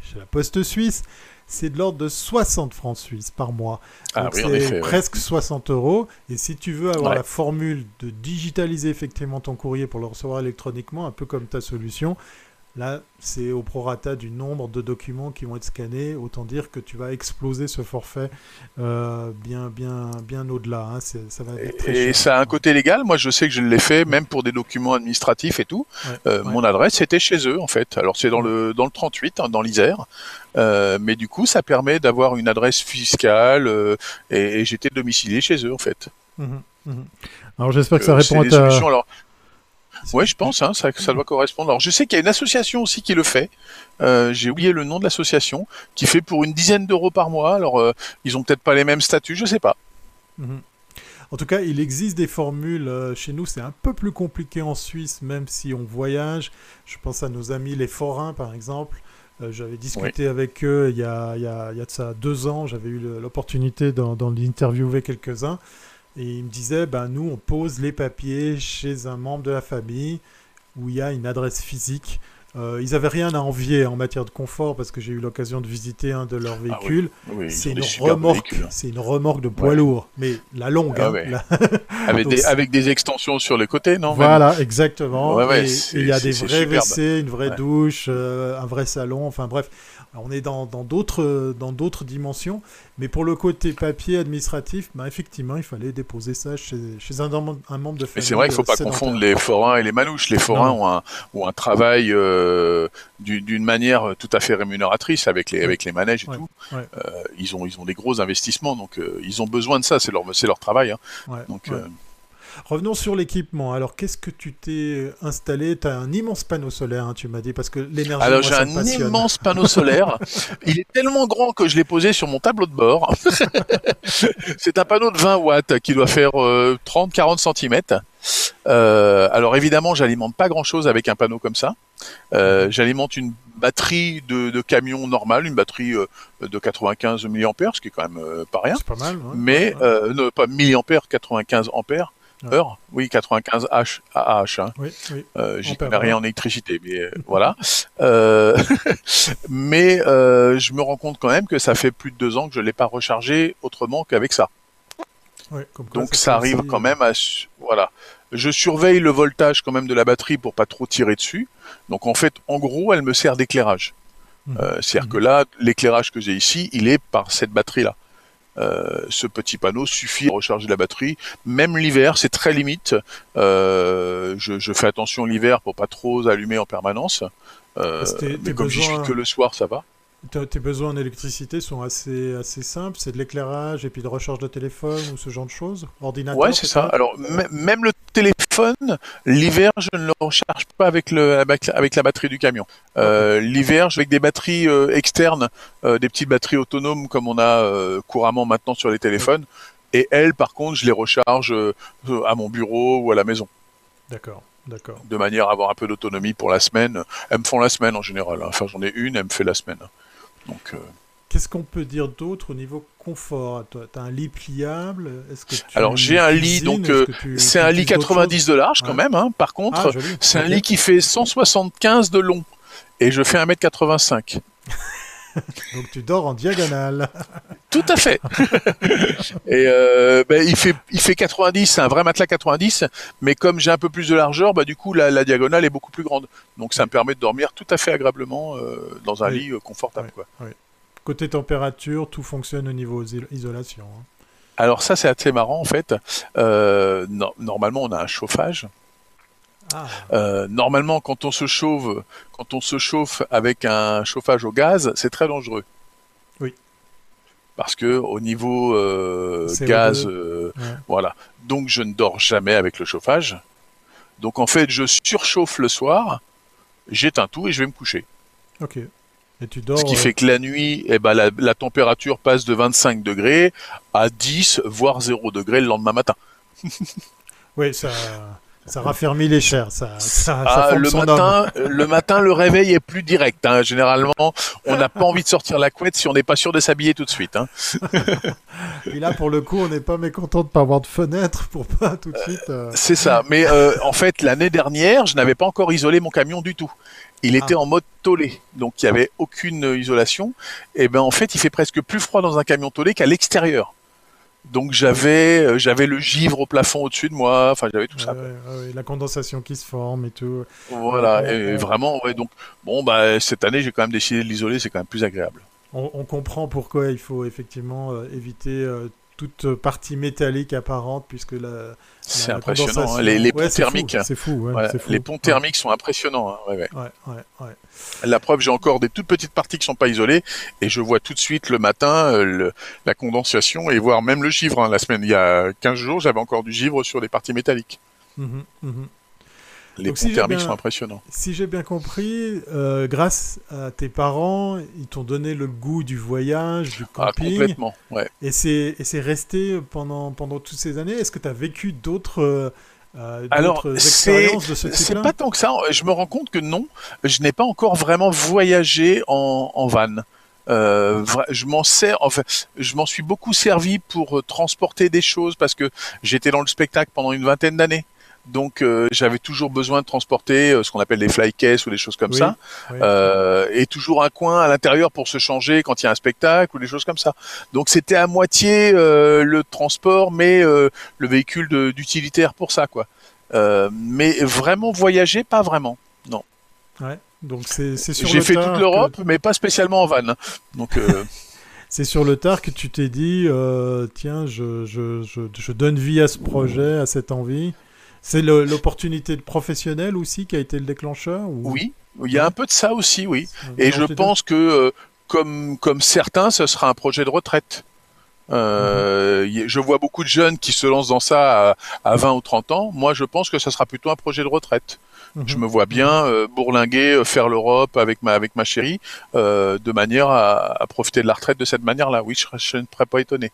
chez la Poste Suisse, c'est de l'ordre de 60 francs suisses par mois. Ah Donc c'est presque 60 euros. Et si tu veux avoir la formule de digitaliser effectivement ton courrier pour le recevoir électroniquement, un peu comme ta solution, Là, c'est au prorata du nombre de documents qui vont être scannés. Autant dire que tu vas exploser ce forfait euh, bien, bien, bien au-delà. Hein. Ça va être très et ça a un côté légal. Moi, je sais que je l'ai fait, même pour des documents administratifs et tout. Euh, mon adresse était chez eux, en fait. Alors, c'est dans le, dans le 38, hein, dans l'Isère. Euh, mais du coup, ça permet d'avoir une adresse fiscale et, j'étais domicilié chez eux, en fait. Mmh mmh alors, j'espère que ça répond à ta... Alors, oui, je pense, hein, ça, ça doit correspondre. Alors, je sais qu'il y a une association aussi qui le fait. Euh, J'ai oublié le nom de l'association, qui fait pour une dizaine d'euros par mois. Alors, euh, ils ont peut-être pas les mêmes statuts, je sais pas. Mhm. En tout cas, il existe des formules euh, chez nous. C'est un peu plus compliqué en Suisse, même si on voyage. Je pense à nos amis les forains, par exemple. Euh, j'avais discuté avec eux il y, a, il, y a, il y a de ça deux ans. J'avais eu l'opportunité d'en d'interviewer quelques-uns. Et il me disait, ben, nous, on pose les papiers chez un membre de la famille où il y a une adresse physique. Euh, ils n'avaient rien à envier en matière de confort parce que j'ai eu l'occasion de visiter un de leurs ah véhicules. c'est une remorque, hein. c'est une remorque de poids lourd, mais la longue. Ah hein, avec, des, avec, des, extensions sur les côtés, non Voilà, exactement. et il y a des vrais WC, une vraie douche, euh, un vrai salon. Enfin bref, on est dans d'autres dans d'autres dimensions, mais pour le côté papier administratif, bah, effectivement, il fallait déposer ça chez, chez un, un, membre de famille. Mais c'est vrai qu'il ne faut pas confondre les forains et les manouches. Les forains ont un, ont un, travail euh, d'une manière tout à fait rémunératrice avec les avec les manèges et tout. Euh, ils ont ils ont des gros investissements, donc euh, ils ont besoin de ça. C'est leur travail. Hein. Donc Revenons sur l'équipement. Alors, qu'est-ce que tu t'es installé? Tu as un immense panneau solaire, hein, tu m'as dit, parce que l'énergie. Alors, j'ai un immense panneau solaire. Il est tellement grand que je l'ai posé sur mon tableau de bord. C'est un panneau de 20 watts qui doit faire 30-40 cm. Euh, alors évidemment, j'alimente pas grand-chose avec un panneau comme ça. Euh, j'alimente une batterie de, camion normale, une batterie euh, de 95 mAh, ce qui est quand même pas rien. C'est pas mal. Ouais. Mais non, pas milliampères, 95 ampères. Heure, oui, 95 H AH. Hein. Oui, oui. J'y connais rien en électricité, mais voilà. mais je me rends compte quand même que ça fait plus de deux ans que je l'ai pas rechargé autrement qu'avec ça. Donc ça, arrive quand même à voilà. Je surveille le voltage quand même de la batterie pour pas trop tirer dessus. Donc en fait, en gros, elle me sert d'éclairage. Mmh. Euh, c'est-à-dire mmh. que là, l'éclairage que j'ai ici, il est par cette batterie-là. Euh, ce petit panneau suffit à recharger la batterie. Même l'hiver, c'est très limite. Euh, je, je, fais attention l'hiver pour pas trop allumer en permanence. Euh, mais comme j'y suis que le soir, ça va. Tes besoins en électricité sont assez, assez simples, c'est de l'éclairage et puis de recharge de téléphone ou ce genre de choses Ordinateur Ouais, c'est ça. Alors, même le téléphone, l'hiver, je ne le recharge pas avec, le, avec la batterie du camion. Euh, l'hiver, je avec des batteries euh, externes, euh, des petites batteries autonomes comme on a couramment maintenant sur les téléphones. Et elles, par contre, je les recharge à mon bureau ou à la maison. D'accord. D'accord. De manière à avoir un peu d'autonomie pour la semaine. Elles me font la semaine en général. Hein. Enfin, j'en ai une, elle me fait la semaine. Donc, euh, Qu'est-ce qu'on peut dire d'autre au niveau confort? Tu as un lit pliable? Est-ce que tu Alors j'ai un lit, donc euh, c'est un lit 90 de large quand même. Hein. Par contre, ah, c'est un lit qui fait 175 de long. Et je fais 1m85. donc tu dors en diagonale. Tout à fait. et euh, ben, il fait il fait 90, c'est un vrai matelas 90, mais comme j'ai un peu plus de largeur, bah du coup la, diagonale est beaucoup plus grande. Donc ça me permet de dormir tout à fait agréablement euh, dans un lit euh, confortable. Quoi. Côté température, tout fonctionne au niveau isolation. Hein. Alors ça c'est assez marrant en fait. normalement on a un chauffage. Ah. normalement, quand on se chauffe, quand on se chauffe avec un chauffage au gaz, c'est très dangereux parce que au niveau euh, gaz, euh, voilà. Donc je ne dors jamais avec le chauffage. Donc en fait, je surchauffe le soir, j'éteins tout et je vais me coucher. Ok. Et tu dors. Ce qui fait que la nuit, eh ben, la, la, température passe de 25 degrés à 10, voire 0 degrés le lendemain matin. oui, ça. Ça raffermit les chairs, ça. ah, le matin, le matin, le réveil est plus direct. Hein. Généralement, on n'a pas envie de sortir la couette si on n'est pas sûr de s'habiller tout de suite. Hein. Et là, pour le coup, on n'est pas mécontent de pas avoir de fenêtre pour pas tout de suite. Euh, C'est ça. Mais euh, en fait, l'année dernière, je n'avais pas encore isolé mon camion du tout. Il était ah. en mode tollé, donc il n'y avait aucune isolation. Et ben en fait, il fait presque plus froid dans un camion tollé qu'à l'extérieur. Donc j'avais euh, j'avais le givre au plafond au-dessus de moi, enfin j'avais tout ça. la condensation qui se forme et tout. Voilà, et vraiment ouais donc bon bah cette année j'ai quand même décidé de l'isoler, c'est quand même plus agréable. On, comprend pourquoi il faut effectivement euh, éviter euh, toute partie métallique apparente puisque la c'est impressionnant hein. les, ponts thermiques c'est fou, les ponts thermiques sont impressionnants hein. la preuve j'ai encore des toutes petites parties qui sont pas isolées et je vois tout de suite le matin euh, la condensation et voir même le givre hein. la semaine il y a 15 jours j'avais encore du givre sur des parties métalliques mmh mmh les ponts thermiques sont impressionnants. Si j'ai bien compris, euh, grâce à tes parents, ils t'ont donné le goût du voyage, du ah, camping. Ah, complètement, ouais. Et c'est resté pendant, pendant toutes ces années. Est-ce que tu as vécu d'autres. Euh, Alors, expériences de ce C'est pas tant que ça. Je me rends compte que non, je n'ai pas encore vraiment voyagé en, en van. Euh, je m'en sers, enfin, je m'en suis beaucoup servi pour transporter des choses parce que j'étais dans le spectacle pendant une vingtaine d'années. Donc euh, j'avais toujours besoin de transporter euh, ce qu'on appelle des fly cases ou des choses comme ça, euh, et toujours un coin à l'intérieur pour se changer quand il y a un spectacle ou des choses comme ça. Donc c'était à moitié le transport, mais le véhicule d'utilitaire pour ça, quoi. mais vraiment voyager, pas vraiment, non. Ouais. Donc c'est sur. J'ai fait toute l'Europe, mais pas spécialement en van. Donc. c'est sur le tard que tu t'es dit, tiens, je, je, je, je, donne vie à ce projet, à cette envie. C'est l'opportunité professionnelle aussi qui a été le déclencheur Oui, il y a un peu de ça aussi, oui. Et je pense que, euh, comme, comme certains, ce sera un projet de retraite. Euh, Je vois beaucoup de jeunes qui se lancent dans ça à, à, 20 ou 30 ans. Moi, je pense que ça sera plutôt un projet de retraite. Je me vois bien euh, bourlinguer, faire l'Europe avec ma avec ma chérie, euh, de manière à, à, profiter de la retraite de cette manière-là. Oui, je, je ne serais pas étonné.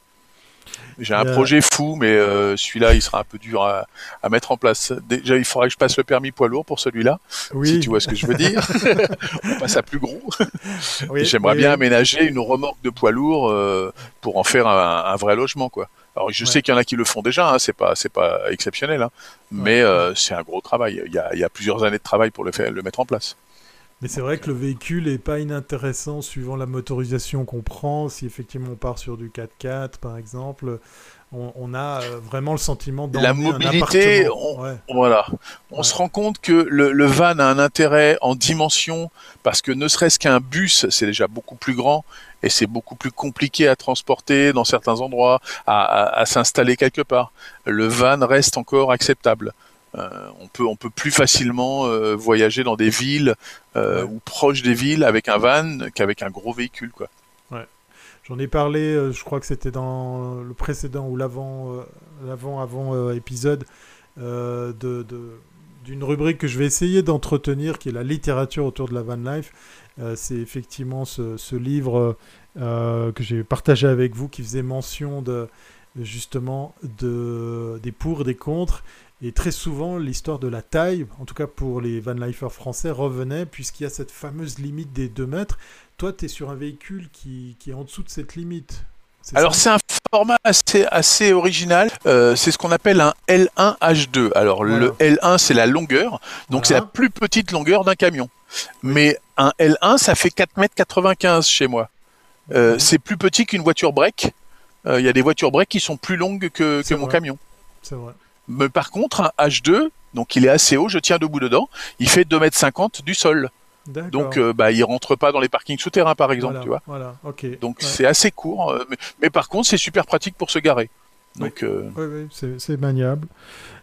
J'ai un projet fou, mais euh, celui-là, il sera un peu dur à, à, mettre en place. Déjà, il faudrait que je passe le permis poids lourd pour celui-là, oui. si tu vois ce que je veux dire. On passe à plus gros. Oui, J'aimerais oui. bien aménager une remorque de poids lourd euh, pour en faire un, un, vrai logement, quoi. Alors, je ouais. sais qu'il y en a qui le font déjà, hein, c'est pas c'est pas exceptionnel, hein, mais euh, c'est un gros travail. Il y, a, il y a plusieurs années de travail pour le faire, le mettre en place. Mais c'est vrai que le véhicule n'est pas inintéressant suivant la motorisation qu'on prend. Si effectivement on part sur du 4x4 par exemple, on, on a vraiment le sentiment La mobilité, on, ouais. voilà. On ouais. se rend compte que le, le, van a un intérêt en dimension parce que ne serait-ce qu'un bus, c'est déjà beaucoup plus grand et c'est beaucoup plus compliqué à transporter dans certains endroits, à, à, à s'installer quelque part. Le van reste encore acceptable. Euh, on peut on peut plus facilement euh, voyager dans des villes euh, ouais. ou proches des villes avec un van qu'avec un gros véhicule quoi. Ouais. J'en ai parlé, je crois que c'était dans le précédent ou l'avant l'avant avant épisode de, de d'une rubrique que je vais essayer d'entretenir, qui est la littérature autour de la van life. Euh, c'est effectivement ce, ce livre euh, que j'ai partagé avec vous, qui faisait mention de justement de, des pour et des contre, et très souvent, l'histoire de la taille, en tout cas pour les van lifers français, revenait puisqu'il y a cette fameuse limite des 2 mètres. Toi, tu es sur un véhicule qui, qui, est en dessous de cette limite. Alors c'est un format assez, assez original, euh, c'est ce qu'on appelle un L1H2. Alors voilà. le L1 c'est la longueur, donc voilà. c'est la plus petite longueur d'un camion. Mais un L1 ça fait 4,95 m chez moi. Euh, oui. C'est plus petit qu'une voiture break. Euh, il y a des voitures break qui sont plus longues que, que mon camion. C'est vrai. Mais par contre, un H2, donc il est assez haut, je tiens debout dedans, il fait 2,50 m du sol. Donc, euh, bah, il rentre pas dans les parkings souterrains, par exemple, voilà, tu vois. Voilà, ok. Donc, ouais. c'est assez court, euh, mais, mais, par contre, c'est super pratique pour se garer. Donc, oui, euh... oui, oui c'est maniable.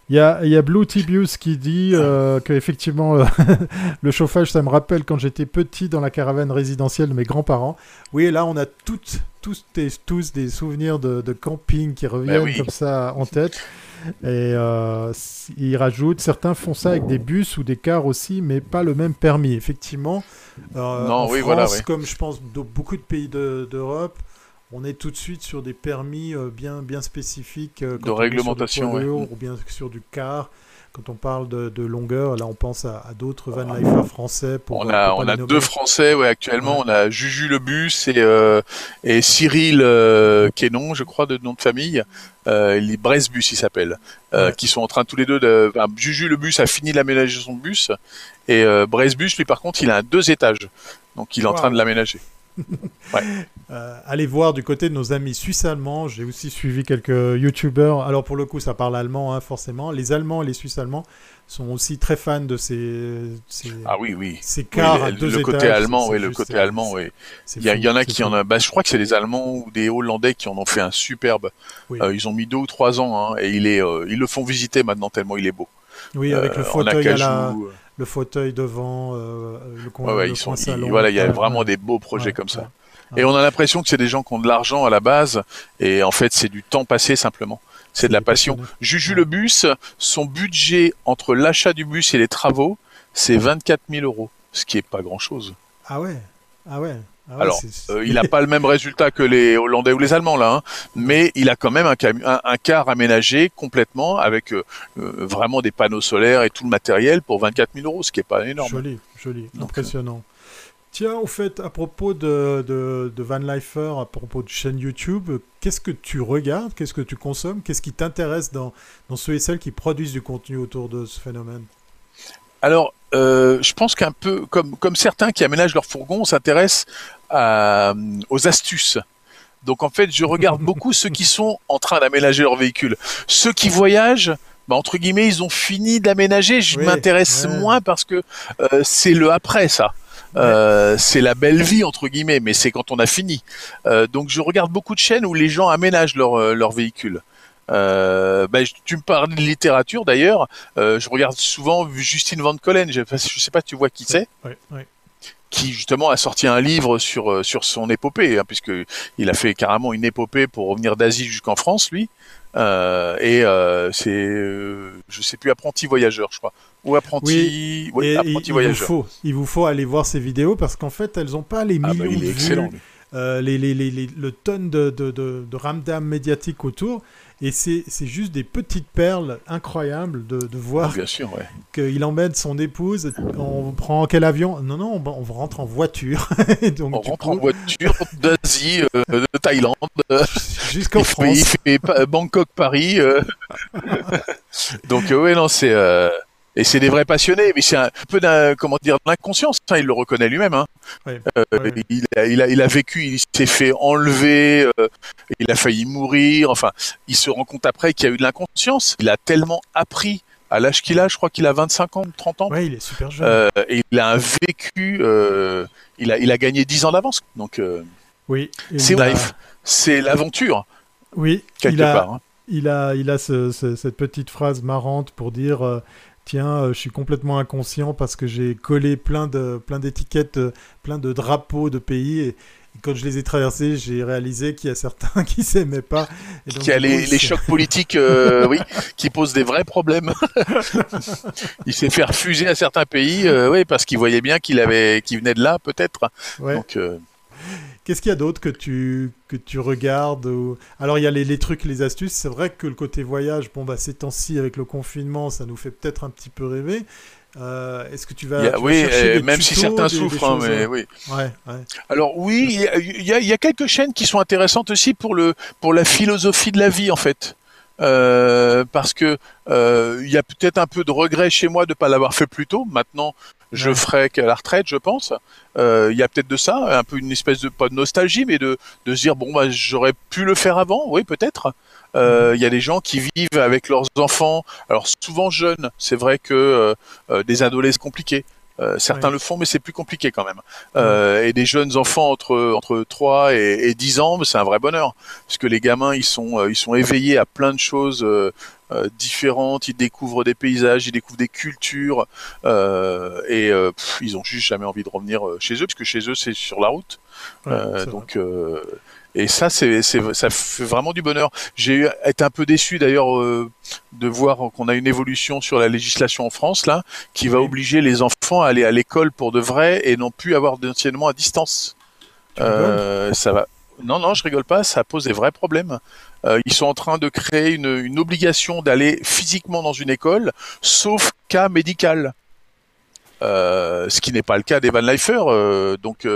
Il y a, y a Blue Tibius qui dit euh, qu'effectivement, le chauffage, ça me rappelle quand j'étais petit dans la caravane résidentielle de mes grands-parents. Oui, là, on a toutes, tous, des, tous des souvenirs de, de camping qui reviennent ben oui. comme ça en tête. Et euh, il rajoute, certains font ça avec des bus ou des cars aussi, mais pas le même permis. Effectivement, euh, non, en oui, France, voilà, oui. comme je pense dans beaucoup de pays d'Europe, de, on est tout de suite sur des permis euh, bien, bien spécifiques. de réglementation, ouais. Ou bien sur du car. Quand on parle de, de longueur, là on pense à, à d'autres van français. Pour, on a, on a deux français ouais, actuellement. Ouais. On a Juju le bus et, euh, et Cyril euh, Quénon, je crois, de nom de famille. Euh, les Bresbus, il s'appelle, euh, ouais. qui sont en train tous les deux de. Enfin, Juju le bus a fini d'aménager son bus et euh, Bresbus, lui, par contre, il a un deux étages, donc il est wow. en train de l'aménager. Ouais. euh, allez voir du côté de nos amis suisses-allemands. J'ai aussi suivi quelques youtubeurs. Alors pour le coup, ça parle allemand, hein, forcément. Les Allemands et les Suisses-allemands sont aussi très fans de ces, ces ah oui oui ces cars oui, à deux le étages, côté allemand oui le côté allemand oui il y, a, il y en a qui fou. en a bah, je crois que c'est des allemands ou des hollandais qui en ont fait un superbe oui. euh, ils ont mis deux ou trois ans hein, et il est euh, ils le font visiter maintenant tellement il est beau oui avec le fauteuil à la. Le fauteuil devant euh, le coin, ouais, ouais, le ils sont, salon, voilà il y a vraiment des beaux projets ouais, comme ça. et on a l'impression que c'est des gens qui ont de l'argent à la base et en fait c'est du temps passé simplement. C'est de la passion. Juju le bus, son budget entre l'achat du bus et les travaux, c'est 24 000 euros, ce qui est pas grand-chose. Ah ouais, ah ouais. Ah ouais Alors, euh, il n'a pas le même résultat que les Hollandais ou les Allemands là, hein, mais il a quand même un, un, un car aménagé complètement avec euh, euh, vraiment des panneaux solaires et tout le matériel pour 24 000 euros, ce qui est pas énorme. Joli, joli, Donc, impressionnant. Tiens, au fait, à propos de, de, de Van Lifer, à propos de chaîne YouTube, qu'est-ce que tu regardes, qu'est-ce que tu consommes, qu'est-ce qui t'intéresse dans, dans ceux et celles qui produisent du contenu autour de ce phénomène? Alors, euh, je pense qu'un peu, comme, comme certains qui aménagent leur fourgon, on s'intéresse aux astuces. Donc en fait, je regarde beaucoup ceux qui sont en train d'aménager leur véhicule. Ceux qui voyagent, bah, entre guillemets, ils ont fini d'aménager. Je oui, m'intéresse ouais. moins parce que euh, c'est le après ça. Euh, c'est la belle vie entre guillemets, mais c'est quand on a fini. Euh, donc je regarde beaucoup de chaînes où les gens aménagent leur, euh, leur véhicule. Euh, ben, tu me parles de littérature d'ailleurs. Euh, je regarde souvent Justine Van Collen. Je, je sais pas, tu vois qui c'est oui, oui. qui justement a sorti un livre sur sur son épopée, hein, puisque il a fait carrément une épopée pour revenir d'Asie jusqu'en France, lui. Euh, et euh, c'est, euh, je sais plus, apprenti voyageur, je crois, ou apprenti, oui, apprenti il, voyageur. Vous faut, il vous faut aller voir ces vidéos parce qu'en fait, elles n'ont pas les millions ah bah, il est de excellent, vues, euh, les, les, les, le tonne de, de, de, de ramdam médiatique autour. Et c'est juste des petites perles incroyables de, de voir qu'il emmène son épouse. On prend quel avion? Non, non, on, rentre en voiture. Donc, on rentre en voiture d'Asie, euh, de Thaïlande. Jusqu'en France. Il fait Bangkok-Paris. Euh. Donc, euh, ouais, non, c'est. Et c'est des vrais passionnés, mais c'est un peu d'un, comment dire, d'inconscience. Hein, il le reconnaît lui-même. Hein. Euh, il, a, il, a, il, a, vécu, il s'est fait enlever, euh, il a failli mourir. Enfin, il se rend compte après qu'il y a eu de l'inconscience. Il a tellement appris à l'âge qu'il a, je crois qu'il a 25 ans, 30 ans. Ouais, il est super jeune. Euh, et il a un vécu, euh, il, a, il a gagné 10 ans d'avance. Donc, euh, oui, c'est life, c'est l'aventure. Oui, quelque il a, part. Hein. Il a, il a ce, ce, cette petite phrase marrante pour dire tiens, euh, je suis complètement inconscient parce que j'ai collé plein de plein d'étiquettes, euh, plein de drapeaux de pays et, quand je les ai traversés, j'ai réalisé qu'il y a certains qui s'aimaient pas. Qu'il y a les, les, chocs politiques, euh, oui, qui posent des vrais problèmes. il s'est fait refuser à certains pays, oui, parce qu'il voyait bien qu'il avait, qu'il venait de là, peut-être. Ouais. Donc, Qu'est-ce qu'il y a d'autre que tu, que tu regardes Alors, il y a les, les, trucs, les astuces. C'est vrai que le côté voyage, bon, bah, ces temps-ci, avec le confinement, ça nous fait peut-être un petit peu rêver. Euh, Est-ce que tu vas, oui, même si certains souffrent, hein, mais oui. Ouais, ouais. Alors oui, il y, a, y, a, quelques chaînes qui sont intéressantes aussi pour le pour la philosophie de la vie en fait. Euh, parce que euh, il y a peut-être un peu de regret chez moi de ne pas l'avoir fait plus tôt. Maintenant, je ferai qu'à la retraite, je pense. Euh, il y a peut-être de ça, un peu une espèce de pas de nostalgie, mais de, de se dire bon bah j'aurais pu le faire avant, oui peut-être. Euh, il y a des gens qui vivent avec leurs enfants, alors souvent jeunes. C'est vrai que euh, des adolescents compliqués. Euh, certains le font, mais c'est plus compliqué quand même. Euh, et des jeunes enfants entre entre 3 et, et 10 ans, c'est un vrai bonheur, parce que les gamins, ils sont euh, ils sont éveillés à plein de choses euh, euh, différentes. Ils découvrent des paysages, ils découvrent des cultures, et ils ont juste jamais envie de revenir chez eux, parce que chez eux, c'est sur la route. donc et ça, c'est, ça fait vraiment du bonheur. J'ai été un peu déçu d'ailleurs euh, de voir qu'on a une évolution sur la législation en France là, qui va obliger les enfants à aller à l'école pour de vrai et non plus avoir d'enseignement à distance. Euh, ça va. Non, non, je rigole pas. Ça pose des vrais problèmes. Euh, ils sont en train de créer une, obligation d'aller physiquement dans une école, sauf cas médical. Euh, ce qui n'est pas le cas des Van Euh, donc,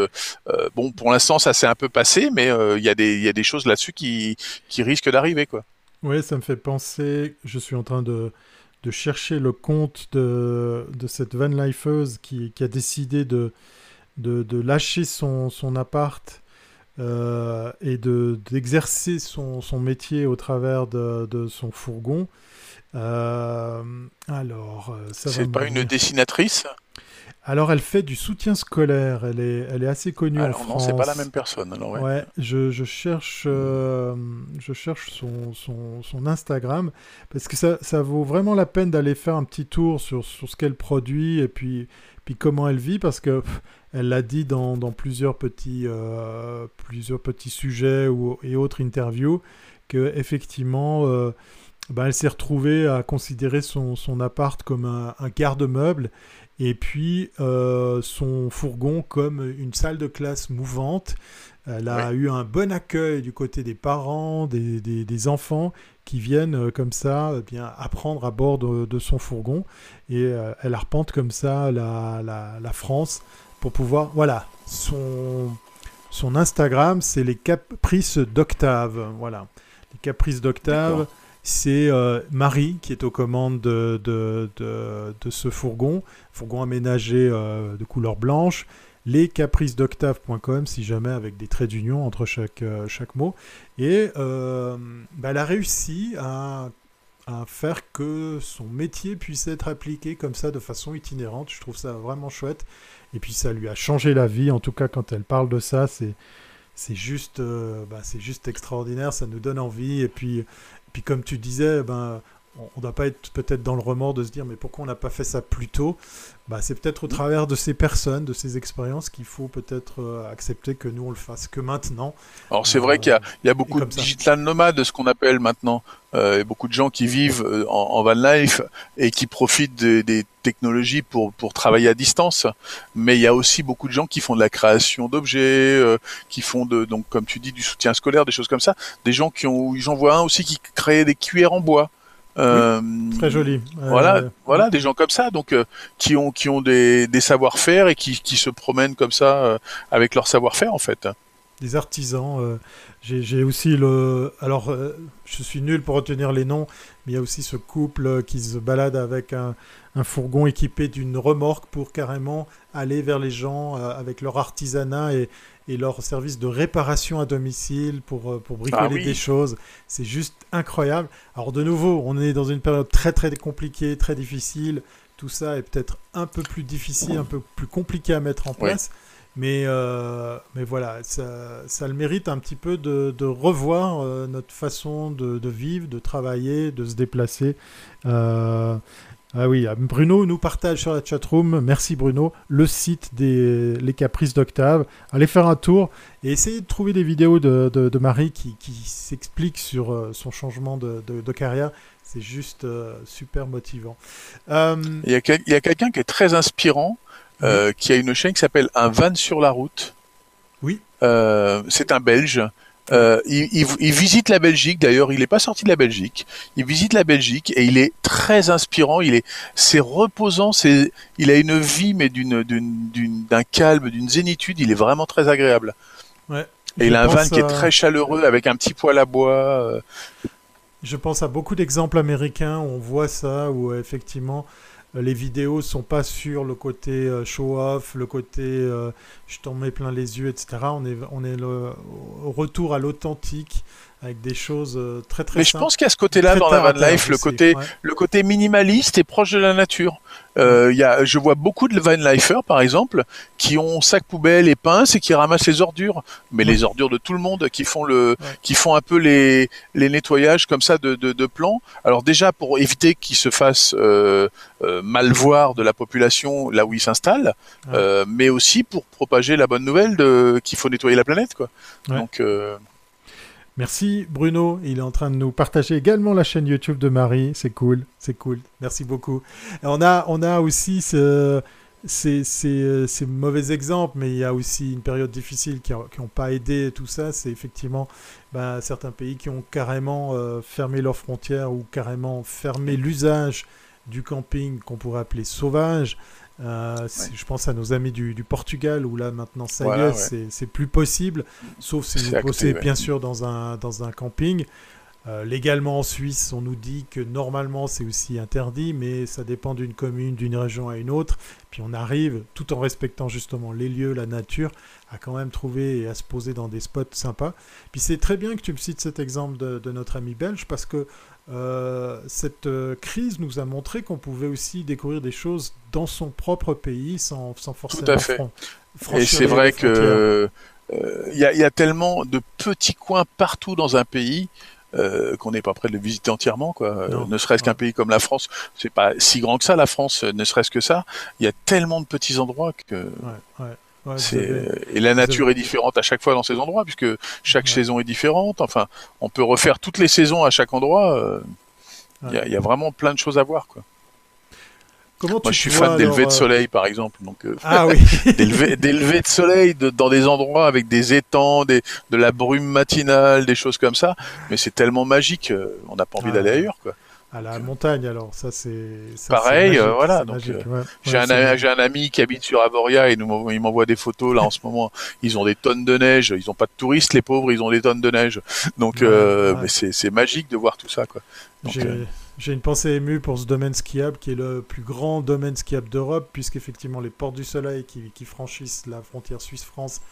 bon, pour l'instant, ça s'est un peu passé, mais il y, a des, choses là-dessus qui, risquent d'arriver, quoi. Oui, ça me fait penser. Je suis en train de, chercher le compte de, cette Van qui, qui a décidé de lâcher son, son appart. Euh, et de d'exercer son, son, métier au travers de, de son fourgon. Euh, alors, ça c'est pas une dessinatrice? Alors, elle fait du soutien scolaire. Elle est, elle est assez connue en France. Non, c'est pas la même personne. Alors, ouais. ouais je, je, cherche, euh, je cherche son, son, son, Instagram parce que ça, ça, vaut vraiment la peine d'aller faire un petit tour sur, sur ce qu'elle produit et puis, puis comment elle vit parce que elle l'a dit dans, dans, plusieurs petits, euh, plusieurs petits sujets ou, et autres interviews que effectivement. Euh, ben, elle s'est retrouvée à considérer son, son appart comme un, un garde-meuble et puis euh, son fourgon comme une salle de classe mouvante. Elle a eu un bon accueil du côté des parents, des, des, des enfants qui viennent euh, comme ça eh bien apprendre à bord de, de son fourgon. Et euh, elle arpente comme ça la, la, la, France pour pouvoir voilà son son Instagram c'est les caprices d'Octave. Voilà. Les caprices d'Octave c'est euh, Marie qui est aux commandes de, de, de, de ce fourgon, fourgon aménagé euh, de couleur blanche. Les caprices d'octave.com, si jamais avec des traits d'union entre chaque, euh, chaque mot. Et bah, elle a réussi à, faire que son métier puisse être appliqué comme ça de façon itinérante. Je trouve ça vraiment chouette. Et puis ça lui a changé la vie, en tout cas quand elle parle de ça, c'est c'est juste, bah, c'est juste extraordinaire, ça nous donne envie. Et puis puis comme tu disais, ben, on ne doit pas être peut-être dans le remords de se dire mais pourquoi on n'a pas fait ça plus tôt? Bah, C'est peut-être au travers de ces personnes, de ces expériences qu'il faut peut-être euh, accepter que nous on le fasse que maintenant. Alors c'est vrai qu'il y, a beaucoup de digital nomades, ce qu'on appelle maintenant, euh, et beaucoup de gens qui vivent euh, en, van life et qui profitent des technologies pour, pour travailler à distance. Mais il y a aussi beaucoup de gens qui font de la création d'objets, qui font de, donc comme tu dis, du soutien scolaire, des choses comme ça. Des gens qui ont, j'en vois un aussi qui crée des cuillères en bois. Euh, très joli. Voilà, euh, voilà, des gens comme ça, donc euh, qui ont qui ont des, des savoir-faire et qui, qui se promènent comme ça avec leur savoir-faire en fait. Des artisans. J'ai aussi le. Alors, je suis nul pour retenir les noms, mais il y a aussi ce couple qui se balade avec un, un fourgon équipé d'une remorque pour carrément aller vers les gens avec leur artisanat et, et leur service de réparation à domicile pour, euh, pour bricoler ah des choses. C'est juste incroyable. Alors de nouveau, on est dans une période très très compliquée, très difficile. Tout ça est peut-être un peu plus difficile, un peu plus compliqué à mettre en place. Mais, euh, mais voilà, ça, ça, le mérite un petit peu de, de revoir euh, notre façon de, de, vivre, de travailler, de se déplacer. Ah oui, Bruno nous partage sur la chatroom, merci Bruno, le site des Les Caprices d'Octave. Allez faire un tour et essayez de trouver des vidéos de, de, Marie qui, qui s'explique sur euh, son changement de, de carrière. C'est juste euh, super motivant. Euh, il y a, a quelqu'un qui est très inspirant, qui a une chaîne qui s'appelle Un van sur la route. Oui. c'est un Belge. Euh, il, il, visite la Belgique. D'ailleurs, il n'est pas sorti de la Belgique. Il visite la Belgique et il est très inspirant. Il est, c'est reposant. C'est, il a une vie mais d'une, d'un calme, d'une zénitude. Il est vraiment très agréable. Ouais. Et il a un van qui est très chaleureux avec un petit poêle à bois. Euh. Je pense à beaucoup d'exemples américains où on voit ça, où effectivement euh, les vidéos sont pas sur le côté euh, show-off, le côté euh, je t'en mets plein les yeux, etc. On est, on est au retour à l'authentique avec des choses très très. Mais je pense qu'il y a ce côté-là dans la van life, le côté, le côté minimaliste et proche de la nature. Euh, y a, je vois beaucoup de van lifers, par exemple, qui ont sac poubelle et pince et qui ramassent les ordures, mais les ordures de tout le monde, qui font le, qui font un peu les, les nettoyages comme ça de, de, de plans. Alors déjà pour éviter qu'ils se fassent euh, euh, mal voir de la population là où ils s'installent, euh, mais aussi pour propager la bonne nouvelle de qu'il faut nettoyer la planète, quoi. Donc euh, Merci Bruno, il est en train de nous partager également la chaîne YouTube de Marie, c'est cool, c'est cool, merci beaucoup. on a, on a aussi ces, ces, mauvais exemples, mais il y a aussi une période difficile qui n'ont pas aidé tout ça, c'est effectivement ben, certains pays qui ont carrément euh, fermé leurs frontières ou carrément fermé l'usage du camping qu'on pourrait appeler sauvage. Euh, je pense à nos amis du, Portugal où là maintenant ça y est, c'est plus possible, sauf si vous bossez bien sûr dans un, dans un camping. Euh, légalement en Suisse, on nous dit que normalement c'est aussi interdit, mais ça dépend d'une commune, d'une région à une autre. Puis on arrive, tout en respectant justement les lieux, la nature, à quand même trouver et à se poser dans des spots sympas. Puis c'est très bien que tu me cites cet exemple de, de notre ami belge parce que euh, cette euh, crise nous a montré qu'on pouvait aussi découvrir des choses dans son propre pays sans, sans forcément Tout à fait. Et c'est vrai que euh, il y, a, tellement de petits coins partout dans un pays qu'on n'est pas prêt de le visiter entièrement, quoi. ne serait-ce qu'un pays comme la France, c'est pas si grand que ça, la France, ne serait-ce que ça. Il y a tellement de petits endroits que. Ouais, et la nature est différente à chaque fois dans ces endroits, puisque chaque saison est différente. Enfin, on peut refaire toutes les saisons à chaque endroit. Euh, il y, a vraiment plein de choses à voir, quoi. Comment Moi, je suis fan d'élever de euh, soleil, par exemple. Donc, euh, ah oui. d'élever de soleil dans des endroits avec des étangs, des, de la brume matinale, des choses comme ça. Mais c'est tellement magique, on n'a pas envie ah d'aller ailleurs, quoi. À la montagne, alors, ça c'est. Pareil, euh, voilà. Donc, euh, j'ai un, un, ami qui habite sur Avoria et il m'envoie des photos là en ce moment. Ils ont des tonnes de neige. Ils n'ont pas de touristes, les pauvres. Ils ont des tonnes de neige. Donc, euh, c'est magique de voir tout ça, quoi. J'ai une pensée émue pour ce domaine skiable qui est le plus grand domaine skiable d'Europe, puisqu'effectivement les Portes du Soleil qui, qui franchissent la frontière Suisse-France,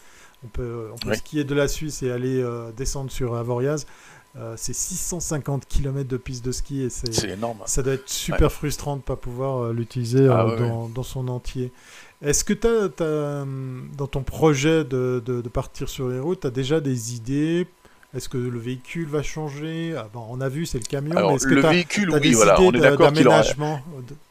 on peut, on peut skier de la Suisse et aller descendre sur Avoriaz. Euh, c'est 650 km de piste de ski et c'est énorme. Ça doit être super frustrant de ne pas pouvoir euh, l'utiliser ah euh, dans, son entier. Est-ce que tu as, dans ton projet de, de, partir sur les routes, tu as déjà des idées? Est-ce que le véhicule va changer? Ah, bon, On a vu, c'est le camion. Alors, mais le véhicule, oui, voilà, on est d'accord qu'il aura...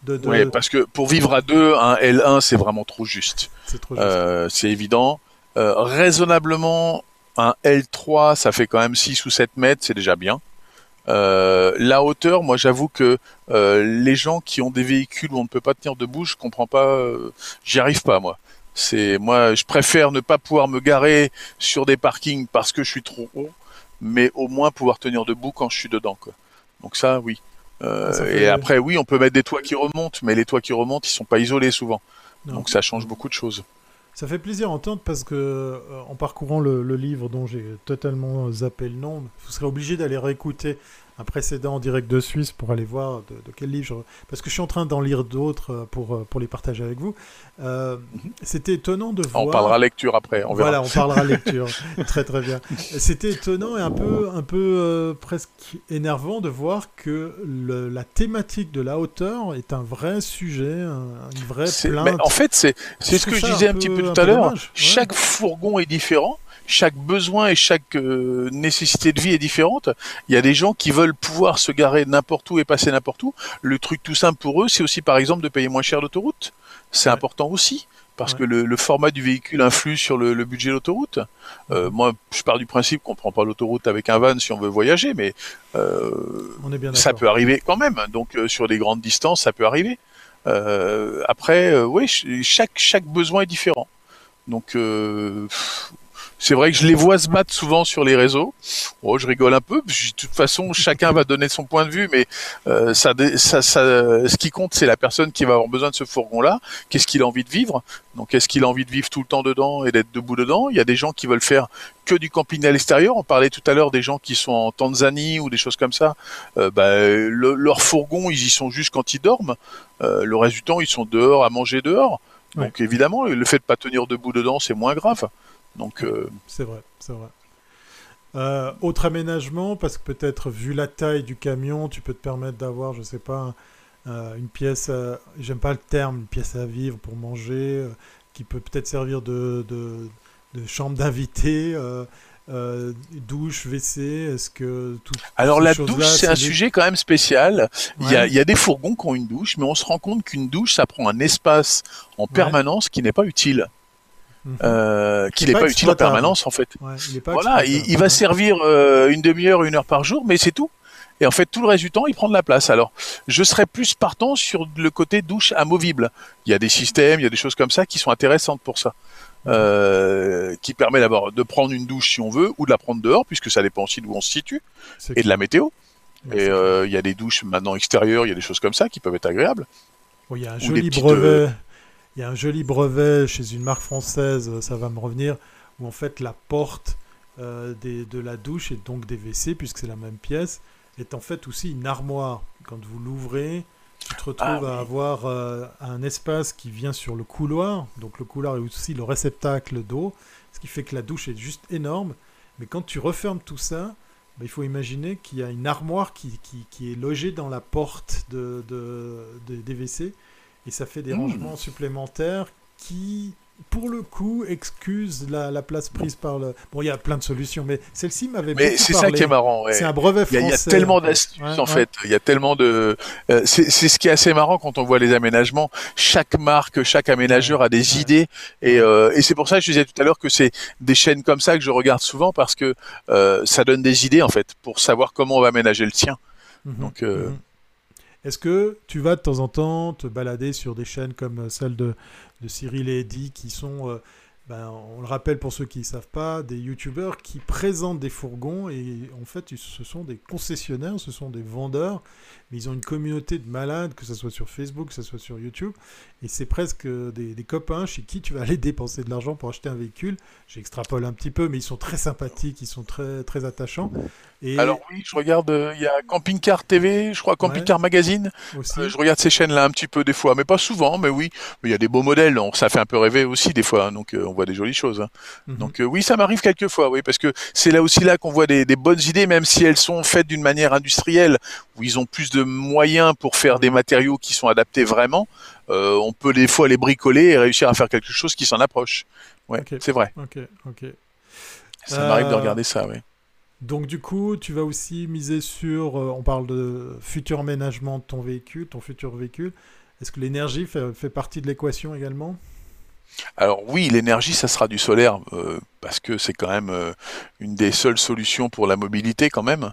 de, de... Oui, parce que pour vivre à deux, un L1, c'est vraiment trop juste. C'est trop juste. Euh, c'est évident. Euh, raisonnablement, un L3, ça fait quand même 6 ou 7 mètres, c'est déjà bien. Euh, la hauteur, moi j'avoue que euh, les gens qui ont des véhicules où on ne peut pas tenir debout, je comprends pas, euh, j'y arrive pas moi. C'est moi, je préfère ne pas pouvoir me garer sur des parkings parce que je suis trop haut, mais au moins pouvoir tenir debout quand je suis dedans. Quoi. Donc ça, oui. Euh. Et après, oui, on peut mettre des toits qui remontent, mais les toits qui remontent, ils sont pas isolés souvent. Non. Donc ça change beaucoup de choses. Ça fait plaisir à entendre parce que euh, en parcourant le, le livre dont j'ai totalement zappé le nom, vous serez obligé d'aller réécouter un précédent en direct de Suisse pour aller voir de, de quel livre. Je... Parce que je suis en train d'en lire d'autres pour, pour les partager avec vous. Euh, C'était étonnant de voir. On parlera lecture après. On voilà, on parlera lecture. très très bien. C'était étonnant et un peu, un peu euh, presque énervant de voir que le, la thématique de la hauteur est un vrai sujet, un, une vraie plainte. Mais en fait, c'est ce que je disais un, petit peu tout à l'heure. Chaque fourgon est différent chaque besoin et chaque euh, nécessité de vie est différente. Il y a des gens qui veulent pouvoir se garer n'importe où et passer n'importe où. Le truc tout simple pour eux, c'est aussi par exemple de payer moins cher l'autoroute. C'est ouais. important aussi parce ouais. que le, le, format du véhicule influe sur le, le budget de l'autoroute. Euh, moi, je pars du principe qu'on prend pas l'autoroute avec un van si on veut voyager, mais euh, ça peut arriver quand même. Donc euh, sur des grandes distances, ça peut arriver. Euh, après, oui, chaque chaque besoin est différent. Donc c'est vrai que je les vois se battre souvent sur les réseaux. Oh, je rigole un peu. De toute façon, chacun va donner son point de vue, mais euh, ça, ça, ça, ce qui compte, c'est la personne qui va avoir besoin de ce fourgon-là. Qu'est-ce qu'il a envie de vivre? Donc, est-ce qu'il a envie de vivre tout le temps dedans et d'être debout dedans? Il y a des gens qui veulent faire que du camping à l'extérieur. On parlait tout à l'heure des gens qui sont en Tanzanie ou des choses comme ça. Euh, bah, le, leur fourgon, ils y sont juste quand ils dorment. Euh, le reste du temps, ils sont dehors à manger dehors. Donc ouais. évidemment, le fait de pas tenir debout dedans, c'est moins grave. Donc euh... c'est vrai, c'est vrai. Euh, autre aménagement, parce que peut-être vu la taille du camion, tu peux te permettre d'avoir, je sais pas, euh, une pièce, j'aime pas le terme, une pièce à vivre pour manger, qui peut peut-être servir de, de, de chambre d'invité. Euh, douche, WC, est-ce que tout Alors la douche, c'est un des... sujet quand même spécial. Ouais. Il, y a, il, y a, des fourgons qui ont une douche, mais on se rend compte qu'une douche, ça prend un espace en permanence ouais. qui n'est pas utile. Mmh. Euh, qu'il n'est pas, pas utile en permanence en fait. Ouais, il voilà, il, il, va servir euh, une demi-heure, une heure par jour, mais c'est tout. Et en fait, tout le reste du temps, il prend de la place. Alors, je serais plus partant sur le côté douche amovible. Il y a des systèmes, il y a des choses comme ça qui sont intéressantes pour ça. Euh, qui permet d'abord de prendre une douche si on veut ou de la prendre dehors puisque ça dépend aussi d'où on se situe et de la météo. Et euh, il y a des douches maintenant extérieures, il y a des choses comme ça qui peuvent être agréables. Bon, il y a un joli brevet. Il y a un joli brevet chez une marque française, ça va me revenir, où en fait la porte euh, des, de la douche et donc des WC, puisque c'est la même pièce, est en fait aussi une armoire. Quand vous l'ouvrez, tu te retrouves ah, oui. à avoir euh, un espace qui vient sur le couloir. Donc le couloir est aussi le réceptacle d'eau, ce qui fait que la douche est juste énorme. Mais quand tu refermes tout ça, bah, il faut imaginer qu'il y a une armoire qui, qui, qui, est logée dans la porte de, de, de, des WC. Et ça fait des mmh. rangements supplémentaires qui pour le coup, excuse la, la, place prise par le. Bon, il y a plein de solutions, mais celle-ci m'avait Mais c'est ça qui est marrant. Ouais. C'est un brevet français. Il y, a, tellement d'astuces ouais, en ouais. fait. Il y a tellement de. Euh, c'est ce qui est assez marrant quand on voit les aménagements. Chaque marque, chaque aménageur a des idées, et, euh, et c'est pour ça que je disais tout à l'heure que c'est des chaînes comme ça que je regarde souvent parce que euh, ça donne des idées en fait pour savoir comment on va aménager le tien. Mmh, Donc. Mmh. Est-ce que tu vas de temps en temps te balader sur des chaînes comme celle de, Cyril et Eddie qui sont, euh, ben, on le rappelle pour ceux qui ne savent pas, des youtubeurs qui présentent des fourgons et en fait ce sont des concessionnaires, ce sont des vendeurs, mais ils ont une communauté de malades, que ce soit sur Facebook, que ce soit sur YouTube, et c'est presque des, des, copains chez qui tu vas aller dépenser de l'argent pour acheter un véhicule. J'extrapole un petit peu, mais ils sont très sympathiques, ils sont très, très attachants. Et... Alors oui, je regarde, il euh, y a Camping Car TV, je crois Camping Car. Magazine. Euh, je regarde ces chaînes-là un petit peu des fois, mais pas souvent, mais oui. Il y a des beaux modèles, donc ça fait un peu rêver aussi des fois, hein, donc euh, on voit des jolies choses. Hein. Mm -hmm. Donc euh, oui, ça m'arrive quelques fois, oui, parce que c'est là aussi là qu'on voit des, des, bonnes idées, même si elles sont faites d'une manière industrielle, où ils ont plus de moyens pour faire des matériaux qui sont adaptés vraiment. Euh, on peut des fois les bricoler et réussir à faire quelque chose qui s'en approche. Ouais, okay. c'est vrai. Ok, ok. Ça m'arrive de regarder ça, oui. Donc du coup, tu vas aussi miser sur, on parle de futur aménagement de ton véhicule, ton futur véhicule. Est-ce que l'énergie fait, partie de l'équation également? Alors oui, l'énergie, ça sera du solaire, parce que c'est quand même une des seules solutions pour la mobilité quand même.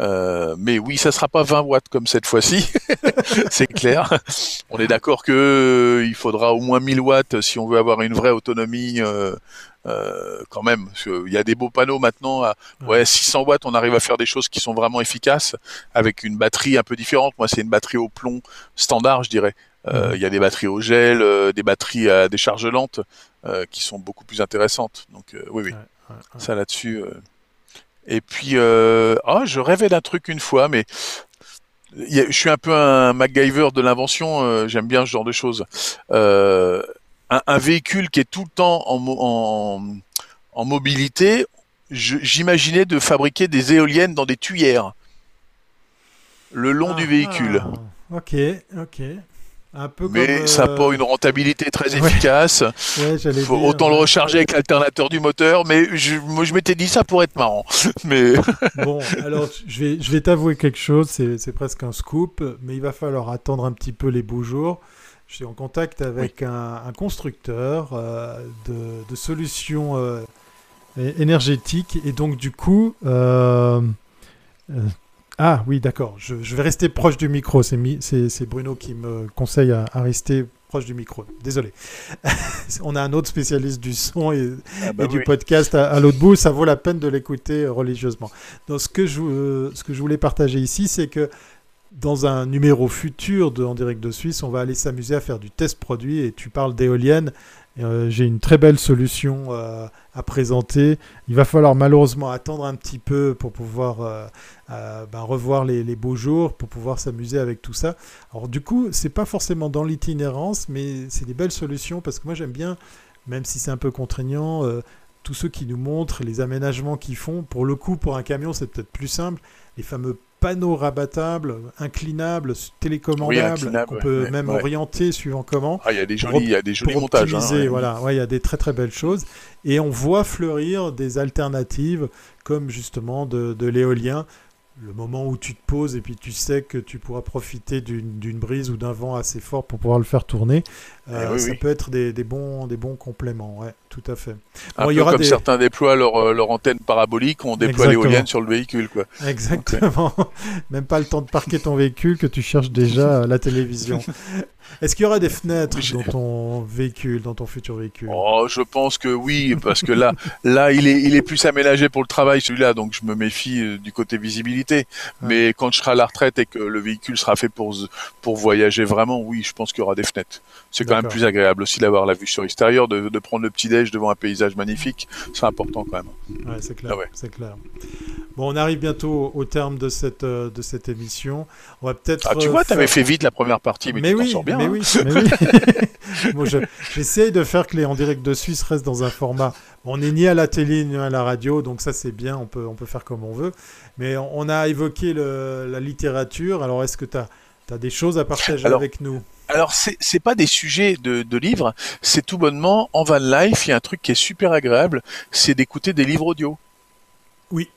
Euh, mais oui, ça sera pas 20 watts comme cette fois-ci, c'est clair. On est d'accord que euh, il faudra au moins 1000 watts si on veut avoir une vraie autonomie. Euh, euh quand même, il y a des beaux panneaux maintenant. À, ouais, 600 watts, on arrive à faire des choses qui sont vraiment efficaces avec une batterie un peu différente. Moi, c'est une batterie au plomb standard, je dirais. Il y a des batteries au gel, des batteries à décharge lente qui sont beaucoup plus intéressantes. Donc oui, oui, ça là-dessus. Et puis, euh, oh, je rêvais d'un truc une fois, mais je suis un peu un MacGyver de l'invention. Euh, j'aime bien ce genre de choses. Euh, un, véhicule qui est tout le temps en, en, mobilité. J'imaginais de fabriquer des éoliennes dans des tuyères le long du véhicule. Ah, ok, ok mais ça n'a pas euh, une rentabilité très efficace. Faut autant le recharger avec l'alternateur du moteur, mais je, moi je m'étais dit ça pour être marrant. mais bon, alors je vais, je vais t'avouer quelque chose, c'est presque un scoop, mais il va falloir attendre un petit peu les beaux jours. Je suis en contact avec un, constructeur euh, de, solutions euh, énergétiques et donc du coup ah oui, d'accord. Je, vais rester proche du micro. C'est Bruno qui me conseille à, rester proche du micro. Désolé. On a un autre spécialiste du son et, ah bah du podcast à, l'autre bout. Ça vaut la peine de l'écouter religieusement. Donc, ce que je, euh, ce que je voulais partager ici, c'est que dans un numéro futur de En direct de Suisse, on va aller s'amuser à faire du test produit et tu parles d'éoliennes. Euh, j'ai une très belle solution euh, à présenter. Il va falloir malheureusement attendre un petit peu pour pouvoir euh, ben, revoir les, beaux jours, pour pouvoir s'amuser avec tout ça. Alors du coup, c'est pas forcément dans l'itinérance, mais c'est des belles solutions parce que moi j'aime bien, même si c'est un peu contraignant, tous ceux qui nous montrent les aménagements qu'ils font. Pour le coup, pour un camion, c'est peut-être plus simple. Les fameux panneaux rabattables, inclinables, télécommandables, qu'on peut même orienter suivant comment. Ah, il y a des jolis, il y a des jolis montages. Hein, voilà, il y a des très très belles choses. Et on voit fleurir des alternatives comme justement de, de l'éolien le moment où tu te poses et puis tu sais que tu pourras profiter d'une brise ou d'un vent assez fort pour pouvoir le faire tourner, eh euh, ça peut être des, bons, des bons compléments, ouais, tout à fait. Un peu comme certains déploient leur, euh, leur, antenne parabolique, on déploie l'éolienne sur le véhicule. Quoi. Exactement. Même pas le temps de parquer ton véhicule que tu cherches déjà la télévision. Est-ce qu'il y aura des fenêtres dans ton véhicule, dans ton futur véhicule? Oh, je pense que oui, parce que là, là, il est, il est plus aménagé pour le travail celui-là, donc je me méfie euh, du côté visibilité. Mais quand je serai à la retraite et que le véhicule sera fait pour pour voyager vraiment, oui, je pense qu'il y aura des fenêtres. C'est quand même plus agréable aussi d'avoir la vue sur l'extérieur, de, de, prendre le petit déj devant un paysage magnifique. C'est important quand même. Ouais, c'est clair. Ah c'est clair. Bon, on arrive bientôt au terme de cette, euh, de cette émission. On va peut-être. Ah, tu vois, tu avais fait vite la première partie, mais, tu oui, sors bien. Mais oui, mais oui. J'essaye de faire que les en direct de Suisse restent dans un format. On n'est ni à la télé ni à la radio, donc ça c'est bien, on peut, on peut faire comme on veut. Mais on a évoqué la littérature, alors est-ce que tu as, as, des choses à partager avec nous? alors c'est pas des sujets de, de livres, c'est tout bonnement en van life. Il y a un truc qui est super agréable, c'est d'écouter des livres audio. Oui,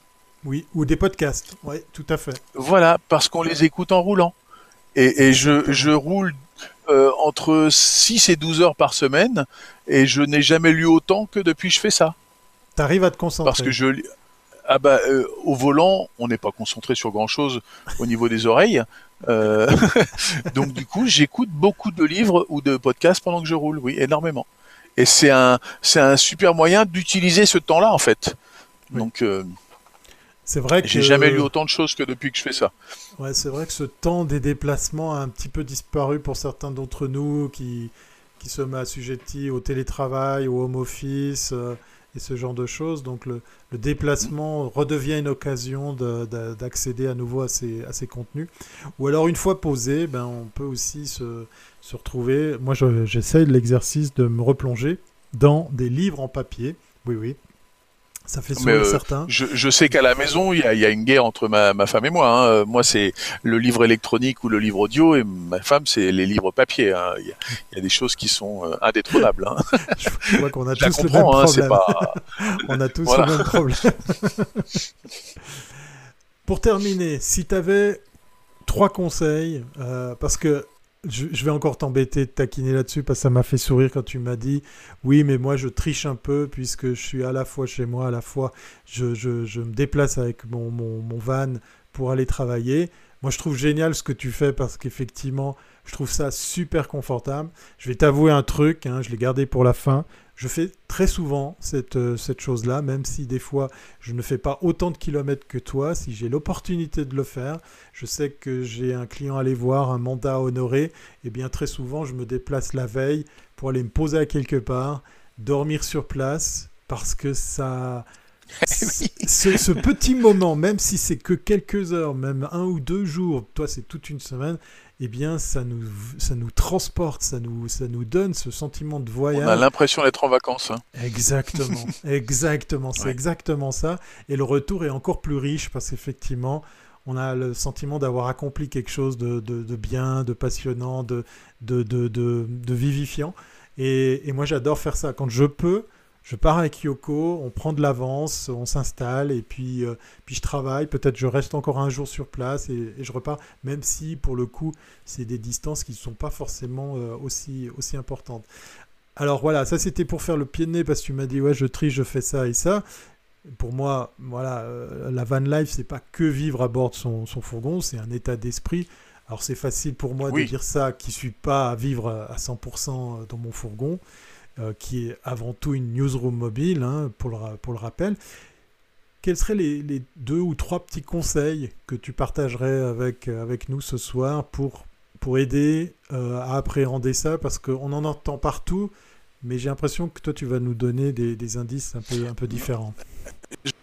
oui, ou des podcasts. Oui, tout à fait. Voilà, parce qu'on les écoute en roulant. Et, et je, je roule euh, entre 6 et 12 heures par semaine et je n'ai jamais lu autant que depuis que je fais ça. T'arrives à te concentrer. Parce que je ah bah euh, au volant, on n'est pas concentré sur grand chose au niveau des oreilles. Euh, donc du coup, j'écoute beaucoup de livres ou de podcasts pendant que je roule, oui, énormément. Et c'est un c'est un super moyen d'utiliser ce temps-là en fait. Donc c'est vrai que j'ai jamais lu autant de choses que depuis que je fais ça. Ouais, c'est vrai que ce temps des déplacements a un petit peu disparu pour certains d'entre nous qui qui sommes assujettis au télétravail, au home office euh, et ce genre de choses. Donc le, déplacement redevient une occasion d'accéder à nouveau à ces, à ces contenus. Ou alors une fois posé, ben, on peut aussi se, se retrouver. Moi, j'essaye l'exercice de me replonger dans des livres en papier. Oui, oui. Ça fait sourire certains. Je, je, sais qu'à la maison, il y a, y a, une guerre entre ma, ma femme et moi. Hein. Moi, c'est le livre électronique ou le livre audio, et ma femme, c'est les livres papier. Hein. Il, y a, il, y a, des choses qui sont indétrônables. Hein. Je vois qu'on a tous le même problème. Pas... On a tous le même problème. Pour terminer, si tu avais trois conseils, euh, parce que je, vais encore t'embêter de taquiner là-dessus parce que ça m'a fait sourire quand tu m'as dit oui mais moi je triche un peu puisque je suis à la fois chez moi à la fois je, je, je me déplace avec mon, mon, mon, van pour aller travailler. Moi je trouve génial ce que tu fais parce qu'effectivement je trouve ça super confortable. Je vais t'avouer un truc hein, je l'ai gardé pour la fin je fais très souvent cette, euh, cette chose-là, même si des fois je ne fais pas autant de kilomètres que toi. Si j'ai l'opportunité de le faire, je sais que j'ai un client à aller voir, un mandat à honorer, et eh bien très souvent je me déplace la veille pour aller me poser à quelque part, dormir sur place, parce que ça... ce, ce, petit moment, même si c'est que quelques heures, même un ou deux jours, toi c'est toute une semaine, eh bien, ça nous, ça nous transporte, ça nous, ça nous donne ce sentiment de voyage. On a l'impression d'être en vacances. Hein. Exactement, exactement, c'est exactement ça. Et le retour est encore plus riche parce qu'effectivement, on a le sentiment d'avoir accompli quelque chose de, de, de, bien, de passionnant, de, de, vivifiant. Et, et moi, j'adore faire ça. Quand je peux, je pars avec Yoko, on prend de l'avance, on s'installe et puis, euh, puis je travaille. Peut-être je reste encore un jour sur place et, je repars, même si pour le coup, c'est des distances qui ne sont pas forcément euh, aussi, aussi importantes. Alors voilà, ça c'était pour faire le pied de nez parce que tu m'as dit ouais, je trie, je fais ça et ça. Pour moi, voilà, euh, la van life, c'est pas que vivre à bord de son, son fourgon, c'est un état d'esprit. Alors c'est facile pour moi de dire ça qui suis pas à vivre à 100% dans mon fourgon. Euh, qui est avant tout une newsroom mobile, hein, pour, le, rappel. Quels seraient les, deux ou trois petits conseils que tu partagerais avec, avec nous ce soir pour, aider euh, à appréhender ça? Parce qu'on en entend partout, mais j'ai l'impression que toi, tu vas nous donner des, indices un peu, différents.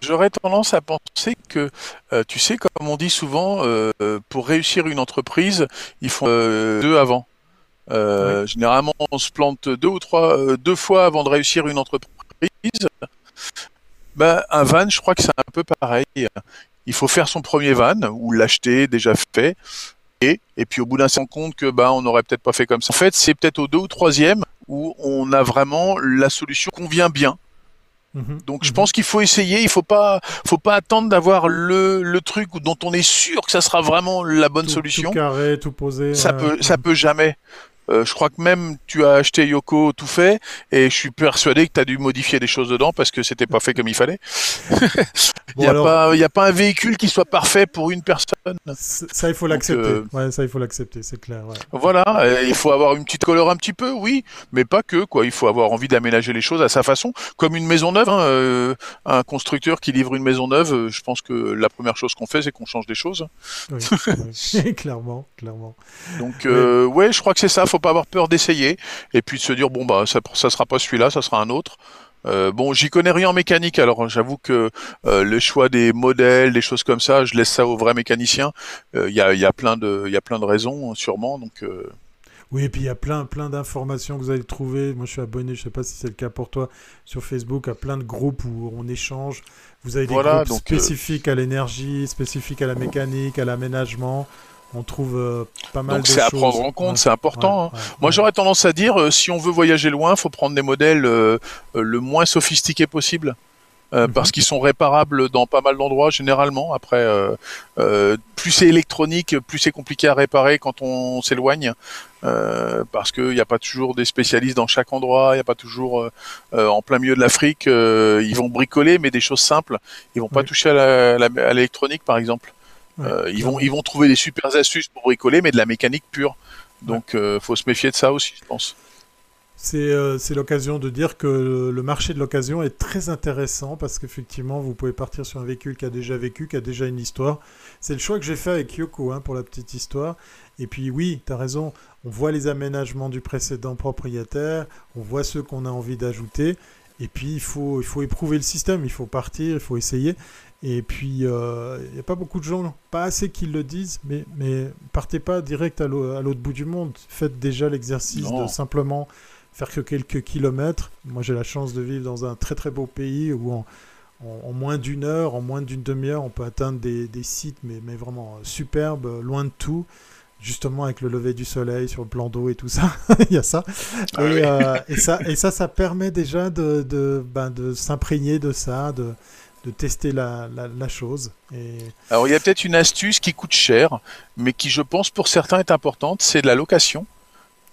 J'aurais tendance à penser que, euh, tu sais, comme on dit souvent, pour réussir une entreprise, il faut deux avant. Euh, généralement, on se plante deux ou trois, euh, deux fois avant de réussir une entreprise. Ben, un van, je crois que c'est un peu pareil. Il faut faire son premier van ou l'acheter déjà fait. Et, et puis au bout d'un certain compte que ben on n'aurait peut-être pas fait comme ça. En fait, c'est peut-être au deux ou troisième où on a vraiment la solution qui convient bien. Mhm. Donc je mhm. pense qu'il faut essayer, il faut pas, faut pas attendre d'avoir le, le truc dont on est sûr que ça sera vraiment la bonne solution. Tout carré, tout posé. Ça peut, ça peut jamais. Euh, je crois que même tu as acheté Yoko tout fait et je suis persuadé que tu as dû modifier des choses dedans parce que c'était pas fait comme il fallait. il n'y a, a, pas un véhicule qui soit parfait pour une personne. Ça, il faut l'accepter. Euh, ouais, ça, il faut l'accepter, c'est clair. Ouais. Voilà, il faut avoir une petite couleur un petit peu, oui, mais pas que. quoi. Il faut avoir envie d'aménager les choses à sa façon, comme une maison neuve. Hein, euh, un constructeur qui livre une maison neuve, je pense que la première chose qu'on fait, c'est qu'on change des choses. Oui, clairement, clairement. Donc, euh, ouais, je crois que c'est ça. Faut pas avoir peur d'essayer et puis de se dire bon bah ça ça sera pas celui-là, ça sera un autre. Euh, bon, j'y connais rien en mécanique, alors j'avoue que euh, le choix des modèles, des choses comme ça, je laisse ça aux vrais mécaniciens. Il euh, y, a, y, a, plein de, y a plein de raisons, sûrement. Donc, Oui, et puis il y a plein, plein d'informations que vous allez trouver. Moi, je suis abonné, je sais pas si c'est le cas pour toi, sur Facebook, à plein de groupes où on échange. Vous avez des groupes spécifiques à l'énergie, spécifiques à la mécanique, à l'aménagement on trouve euh, pas mal Donc c'est à prendre en compte, c'est important. Hein. Moi j'aurais tendance à dire, euh, si on veut voyager loin, faut prendre des modèles euh, le moins sophistiqués possible. Mhm. Parce qu'ils sont réparables dans pas mal d'endroits généralement. Après, plus c'est électronique, plus c'est compliqué à réparer quand on s'éloigne, parce qu'il n'y a pas toujours des spécialistes dans chaque endroit, il n'y a pas toujours en plein milieu de l'Afrique. ils vont bricoler, mais des choses simples. Ils vont pas toucher à l'électronique, par exemple. Euh, ils vont ils vont trouver des super astuces pour bricoler, mais de la mécanique pure. Donc, euh, faut se méfier de ça aussi, je pense. Euh, c'est l'occasion de dire que le marché de l'occasion est très intéressant parce qu'effectivement, vous pouvez partir sur un véhicule qui a déjà vécu, qui a déjà une histoire. C'est le choix que j'ai fait avec Yoko hein, pour la petite histoire. Et puis oui, tu as raison, on voit les aménagements du précédent propriétaire, on voit ceux qu'on a envie d'ajouter. Et puis il faut, il faut éprouver le système, il faut partir, il faut essayer. Et puis, il euh, n'y a pas beaucoup de gens, pas assez qui le disent, mais, mais partez pas direct à l'autre bout du monde. Faites déjà l'exercice de simplement faire que quelques kilomètres. Moi, j'ai la chance de vivre dans un très très beau pays où en, moins d'une heure, en moins d'une demi-heure, on peut atteindre des, sites, mais, mais, vraiment superbes, loin de tout. Justement avec le lever du soleil sur le plan d'eau et tout ça, il y a ça. Ah et, ça. Et ça, ça permet déjà de, de, ben, de s'imprégner de ça, de, de tester la, la, chose. Et... Alors il y a peut-être une astuce qui coûte cher, mais qui je pense pour certains est importante, c'est de la location.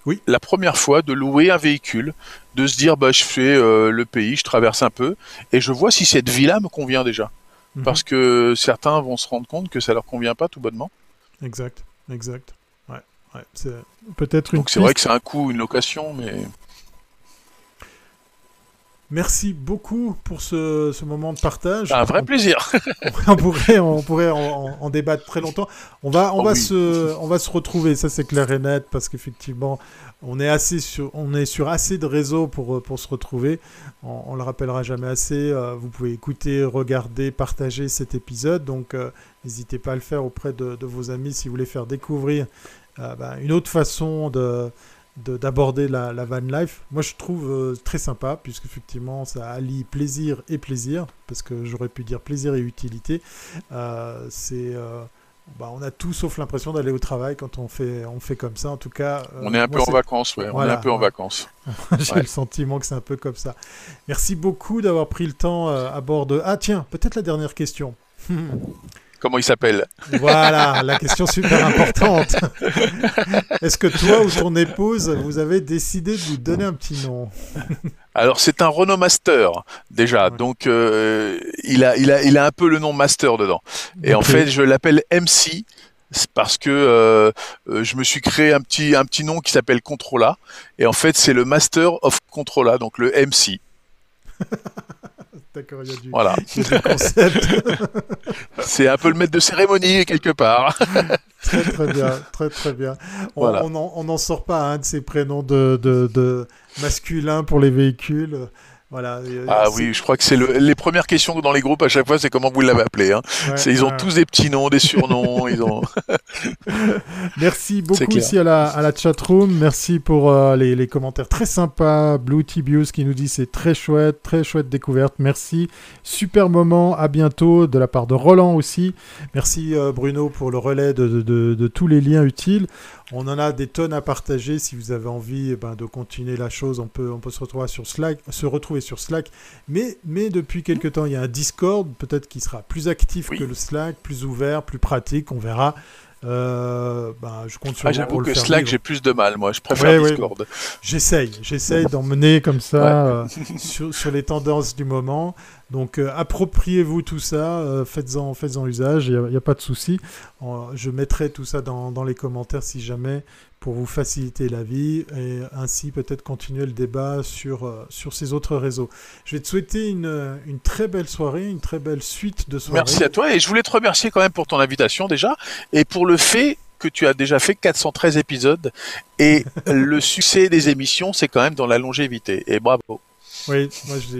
Oui. La première fois de louer un véhicule, de se dire bah je fais euh, le pays, je traverse un peu et je vois si cette vie-là me convient déjà. Mhm. Parce que certains vont se rendre compte que ça leur convient pas tout bonnement. Exact, exact. Ouais, ouais. c'est peut-être une. Donc c'est vrai que c'est un coût, une location, mais. Merci beaucoup pour ce, ce, moment de partage. Un vrai plaisir. on pourrait, on pourrait en, en, débattre très longtemps. On va, on, oh va se, on va se retrouver, ça c'est clair et net, parce qu'effectivement, on est, sur, on assez de réseaux pour, pour se retrouver. On, ne le rappellera jamais assez. Euh, vous pouvez écouter, regarder, partager cet épisode. Donc, euh, n'hésitez pas à le faire auprès de, vos amis si vous voulez faire découvrir euh, bah, une autre façon de d'aborder la, van life. Moi, je trouve euh, très sympa, puisque effectivement, ça allie plaisir et plaisir, parce que j'aurais pu dire plaisir et utilité. Euh, c'est, euh, bah, on a tout sauf l'impression d'aller au travail quand on fait, on fait comme ça. En tout cas, on est un peu en vacances, ouais. on est un peu en vacances. J'ai le sentiment que c'est un peu comme ça. Merci beaucoup d'avoir pris le temps à bord de. Ah tiens, peut-être la dernière question. Comment il s'appelle Voilà, la question super importante. Est-ce que toi ou ton épouse, vous avez décidé de lui donner un petit nom Alors c'est un Renault Master déjà, donc euh, il, a, il, a, il a un peu le nom Master dedans. Et en fait, je l'appelle MC parce que euh, euh, je me suis créé un petit un petit nom qui s'appelle Controla et en fait c'est le Master of Controla donc le MC. D'accord, il y a du, voilà. c'est un peu le maître de cérémonie quelque part. très très bien, très très bien. On n'en sort pas un de ces prénoms de, de, de masculins pour les véhicules. Voilà. Ah oui, je crois que c'est le, les premières questions dans les groupes à chaque fois, c'est comment vous l'avez appelé. Hein. ils ont tous des petits noms, des surnoms. ils ont. Merci beaucoup aussi à la, à la chatroom. Merci pour euh, les, les, commentaires très sympas. Blue Tibius qui nous dit c'est très chouette, très chouette découverte. Merci. Super moment. À bientôt de la part de Roland aussi. Merci euh, Bruno pour le relais de, de, de, de tous les liens utiles. On en a des tonnes à partager. Si vous avez envie eh ben, de continuer la chose, on peut, on peut se, retrouver sur Slack, se retrouver sur Slack. Mais, mais depuis quelques temps, il y a un Discord, peut-être qui sera plus actif que le Slack, plus ouvert, plus pratique. On verra. Euh, bah, je compte sur ah, J'avoue que Slack, j'ai plus de mal, moi. Je préfère Discord. J'essaye, j'essaye d'emmener comme ça euh, sur, sur, les tendances du moment. Donc, euh, appropriez-vous tout ça, faites-en faites -en usage, il n'y a, a, pas de souci. je mettrai tout ça dans, dans, les commentaires si jamais pour vous faciliter la vie et ainsi peut-être continuer le débat sur, euh, sur ces autres réseaux. Je vais te souhaiter une, une, très belle soirée, une très belle suite de soirées. Merci à toi et je voulais te remercier quand même pour ton invitation déjà et pour le fait que tu as déjà fait 413 épisodes et le succès des émissions c'est quand même dans la longévité et bravo. Oui,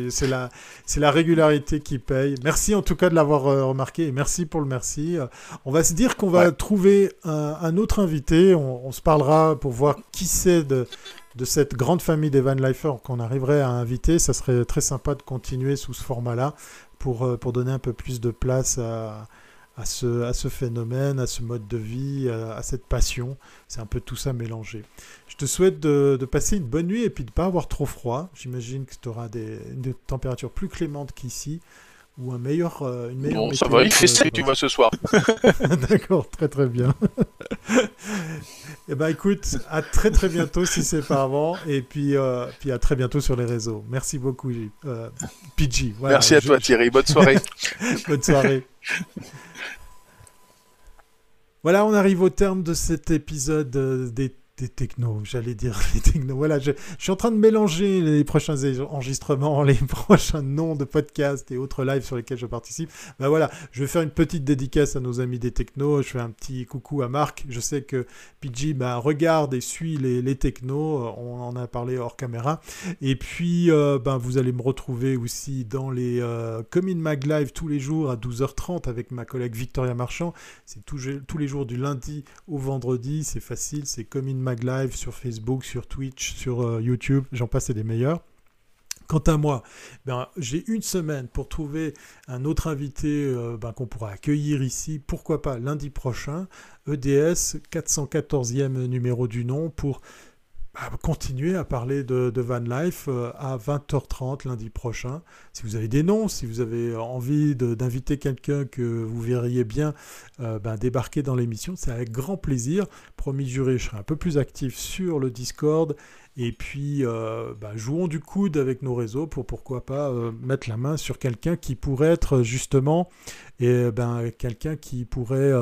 c'est la, c'est la régularité qui paye. Merci en tout cas de l'avoir euh, remarqué et merci pour le merci. Euh, on va se dire qu'on va trouver un, autre invité. On, se parlera pour voir qui c'est de, de cette grande famille des Van Lifer qu'on arriverait à inviter. Ça serait très sympa de continuer sous ce format-là pour, euh, pour donner un peu plus de place à, à ce, à ce phénomène, à ce mode de vie, à, cette passion. C'est un peu tout ça mélangé. Je te souhaite de, de passer une bonne nuit et puis de ne pas avoir trop froid. J'imagine que tu auras des, une température plus clémente qu'ici ou un meilleur, euh, une meilleure. Bon, ça va, il fait ça, tu vois, ce soir. D'accord, très très bien. eh ben écoute, à très très bientôt si c'est pas avant, et puis, euh, puis à très bientôt sur les réseaux. Merci beaucoup, euh, PG. Merci à toi Thierry, bonne soirée. bonne soirée. Voilà, on arrive au terme de cet épisode euh, des des technos, j'allais dire les technos. Voilà, je, suis en train de mélanger les prochains enregistrements, les prochains noms de podcasts et autres lives sur lesquels je participe. Ben voilà, je vais faire une petite dédicace à nos amis des technos. Je fais un petit coucou à Marc. Je sais que PG ben, regarde et suit les, les technos. On en a parlé hors caméra. Et puis, euh, ben, vous allez me retrouver aussi dans les euh, Comin Mag Live tous les jours à 12h30 avec ma collègue Victoria Marchand. C'est tous les jours du lundi au vendredi. C'est facile, c'est Comin Mag Live sur Facebook, sur Twitch, sur euh, YouTube, j'en passe, des meilleurs. Quant à moi, ben, j'ai une semaine pour trouver un autre invité euh, ben, qu'on pourra accueillir ici, pourquoi pas lundi prochain, EDS, 414e numéro du nom, pour continuer à parler de, Van Life euh, à 20h30 lundi prochain. Si vous avez des noms, si vous avez envie d'inviter quelqu'un que vous verriez bien euh, ben, débarquer dans l'émission, c'est avec grand plaisir. Promis juré, je serai un peu plus actif sur le Discord. Et puis, euh, ben, jouons du coude avec nos réseaux pour pourquoi pas mettre la main sur quelqu'un qui pourrait être justement, ben, quelqu'un qui pourrait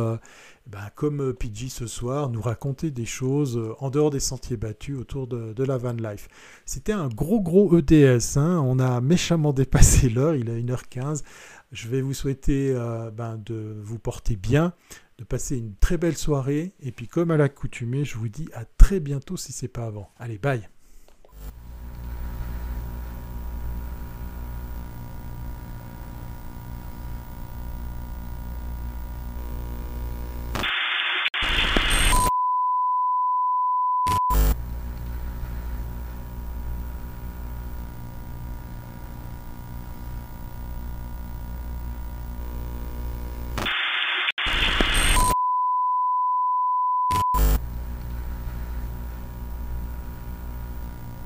bah, comme euh, PG ce soir, nous raconter des choses euh, en dehors des sentiers battus autour de, la van life. C'était un gros gros EDS, hein. on a méchamment dépassé l'heure, il est 1h15. Je vais vous souhaiter euh, ben, de vous porter bien, de passer une très belle soirée, et puis comme à l'accoutumée, je vous dis à très bientôt si c'est pas avant. Allez, bye